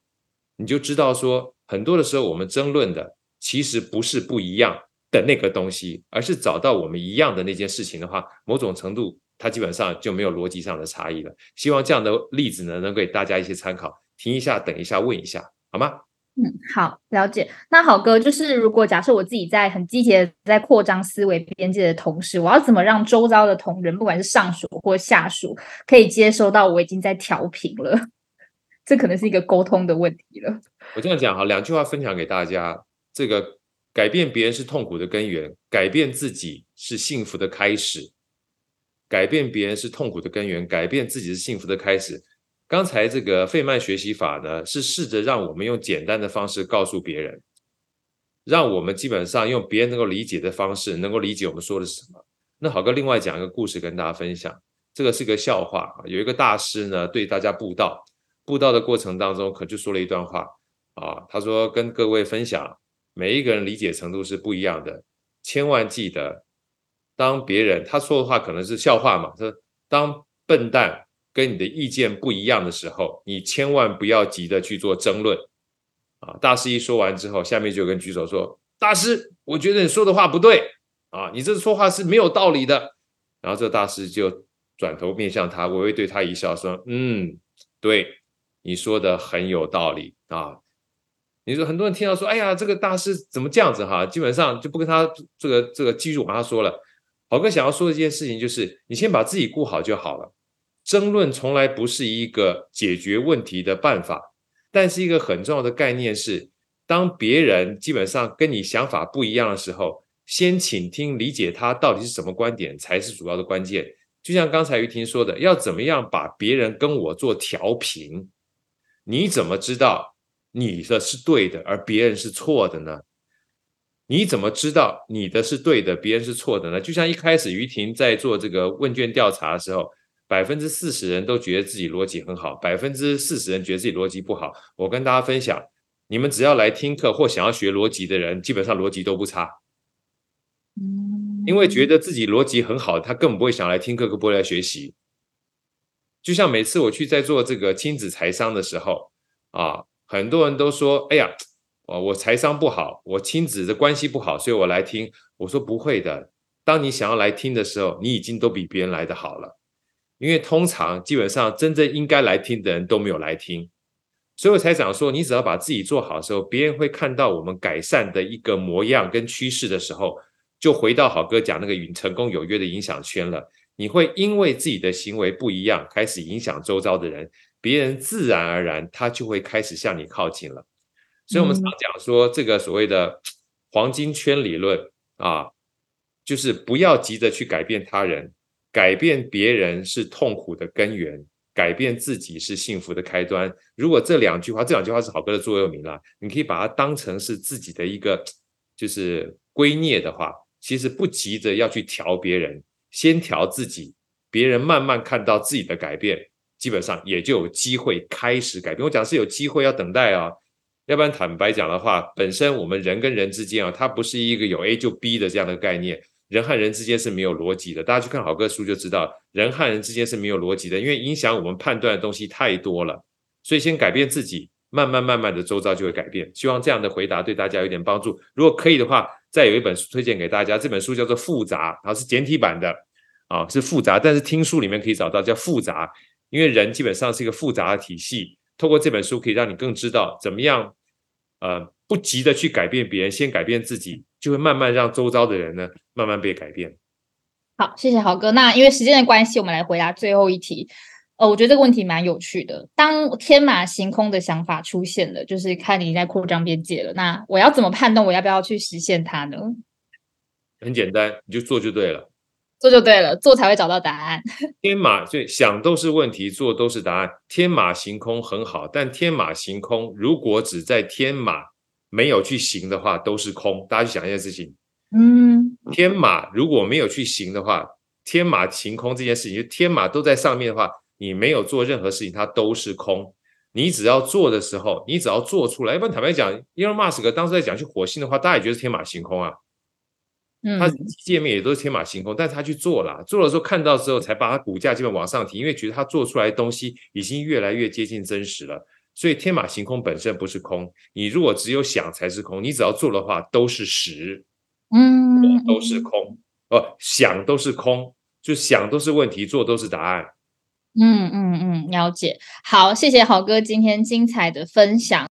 你就知道说。很多的时候，我们争论的其实不是不一样的那个东西，而是找到我们一样的那件事情的话，某种程度它基本上就没有逻辑上的差异了。希望这样的例子呢，能给大家一些参考。停一下，等一下，问一下，好吗？嗯，好，了解。那好哥，就是如果假设我自己在很积极的在扩张思维边界的同时，我要怎么让周遭的同仁，不管是上属或下属，可以接收到我已经在调频了？(laughs) 这可能是一个沟通的问题了。我这样讲哈，两句话分享给大家：这个改变别人是痛苦的根源，改变自己是幸福的开始。改变别人是痛苦的根源，改变自己是幸福的开始。刚才这个费曼学习法呢，是试着让我们用简单的方式告诉别人，让我们基本上用别人能够理解的方式，能够理解我们说的是什么。那好哥，另外讲一个故事跟大家分享，这个是个笑话有一个大师呢，对大家布道。布道的过程当中，可就说了一段话啊，他说跟各位分享，每一个人理解程度是不一样的，千万记得，当别人他说的话可能是笑话嘛，说当笨蛋跟你的意见不一样的时候，你千万不要急着去做争论啊。大师一说完之后，下面就有人举手说，大师，我觉得你说的话不对啊，你这说话是没有道理的。然后这大师就转头面向他，微微对他一笑，说，嗯，对。你说的很有道理啊！你说很多人听到说，哎呀，这个大师怎么这样子哈？基本上就不跟他这个这个继续往下说了。好哥想要说的一件事情就是，你先把自己顾好就好了。争论从来不是一个解决问题的办法，但是一个很重要的概念是，当别人基本上跟你想法不一样的时候，先倾听理解他到底是什么观点才是主要的关键。就像刚才于婷说的，要怎么样把别人跟我做调频？你怎么知道你的是对的，而别人是错的呢？你怎么知道你的是对的，别人是错的呢？就像一开始于婷在做这个问卷调查的时候，百分之四十人都觉得自己逻辑很好，百分之四十人觉得自己逻辑不好。我跟大家分享，你们只要来听课或想要学逻辑的人，基本上逻辑都不差。因为觉得自己逻辑很好，他根本不会想来听课，更不会来学习。就像每次我去在做这个亲子财商的时候，啊，很多人都说：“哎呀，哦，我财商不好，我亲子的关系不好，所以我来听。”我说：“不会的，当你想要来听的时候，你已经都比别人来的好了。因为通常基本上真正应该来听的人都没有来听，所以我才讲说，你只要把自己做好的时候，别人会看到我们改善的一个模样跟趋势的时候。”就回到好哥讲那个与成功有约的影响圈了。你会因为自己的行为不一样，开始影响周遭的人，别人自然而然他就会开始向你靠近了。所以，我们常讲说这个所谓的黄金圈理论啊，就是不要急着去改变他人，改变别人是痛苦的根源，改变自己是幸福的开端。如果这两句话，这两句话是好哥的座右铭了，你可以把它当成是自己的一个就是归臬的话。其实不急着要去调别人，先调自己，别人慢慢看到自己的改变，基本上也就有机会开始改变。我讲是有机会要等待啊，要不然坦白讲的话，本身我们人跟人之间啊，它不是一个有 A 就 B 的这样的概念，人和人之间是没有逻辑的。大家去看好个书就知道，人和人之间是没有逻辑的，因为影响我们判断的东西太多了。所以先改变自己，慢慢慢慢的周遭就会改变。希望这样的回答对大家有点帮助。如果可以的话。再有一本书推荐给大家，这本书叫做《复杂》，然后是简体版的，啊，是复杂，但是听书里面可以找到叫复杂，因为人基本上是一个复杂的体系。透过这本书，可以让你更知道怎么样，呃，不急的去改变别人，先改变自己，就会慢慢让周遭的人呢，慢慢被改变。好，谢谢豪哥。那因为时间的关系，我们来回答最后一题。呃，我觉得这个问题蛮有趣的。当天马行空的想法出现了，就是看你在扩张边界了。那我要怎么判断我要不要去实现它呢？很简单，你就做就对了，做就对了，做才会找到答案。(laughs) 天马就想都是问题，做都是答案。天马行空很好，但天马行空如果只在天马没有去行的话，都是空。大家去想一件事情，嗯，天马如果没有去行的话，天马行空这件事情，就天马都在上面的话。你没有做任何事情，它都是空。你只要做的时候，你只要做出来。要不然坦白讲，Elon Musk 当时在讲去火星的话，大家也觉得天马行空啊。嗯，他界面也都是天马行空，但是他去做了，做了之后看到之后，才把他股价基本往上提，因为觉得他做出来的东西已经越来越接近真实了。所以天马行空本身不是空，你如果只有想才是空，你只要做的话都是实。嗯，都是空。哦，想都是空，就想都是问题，做都是答案。嗯嗯嗯，了解。好，谢谢豪哥今天精彩的分享。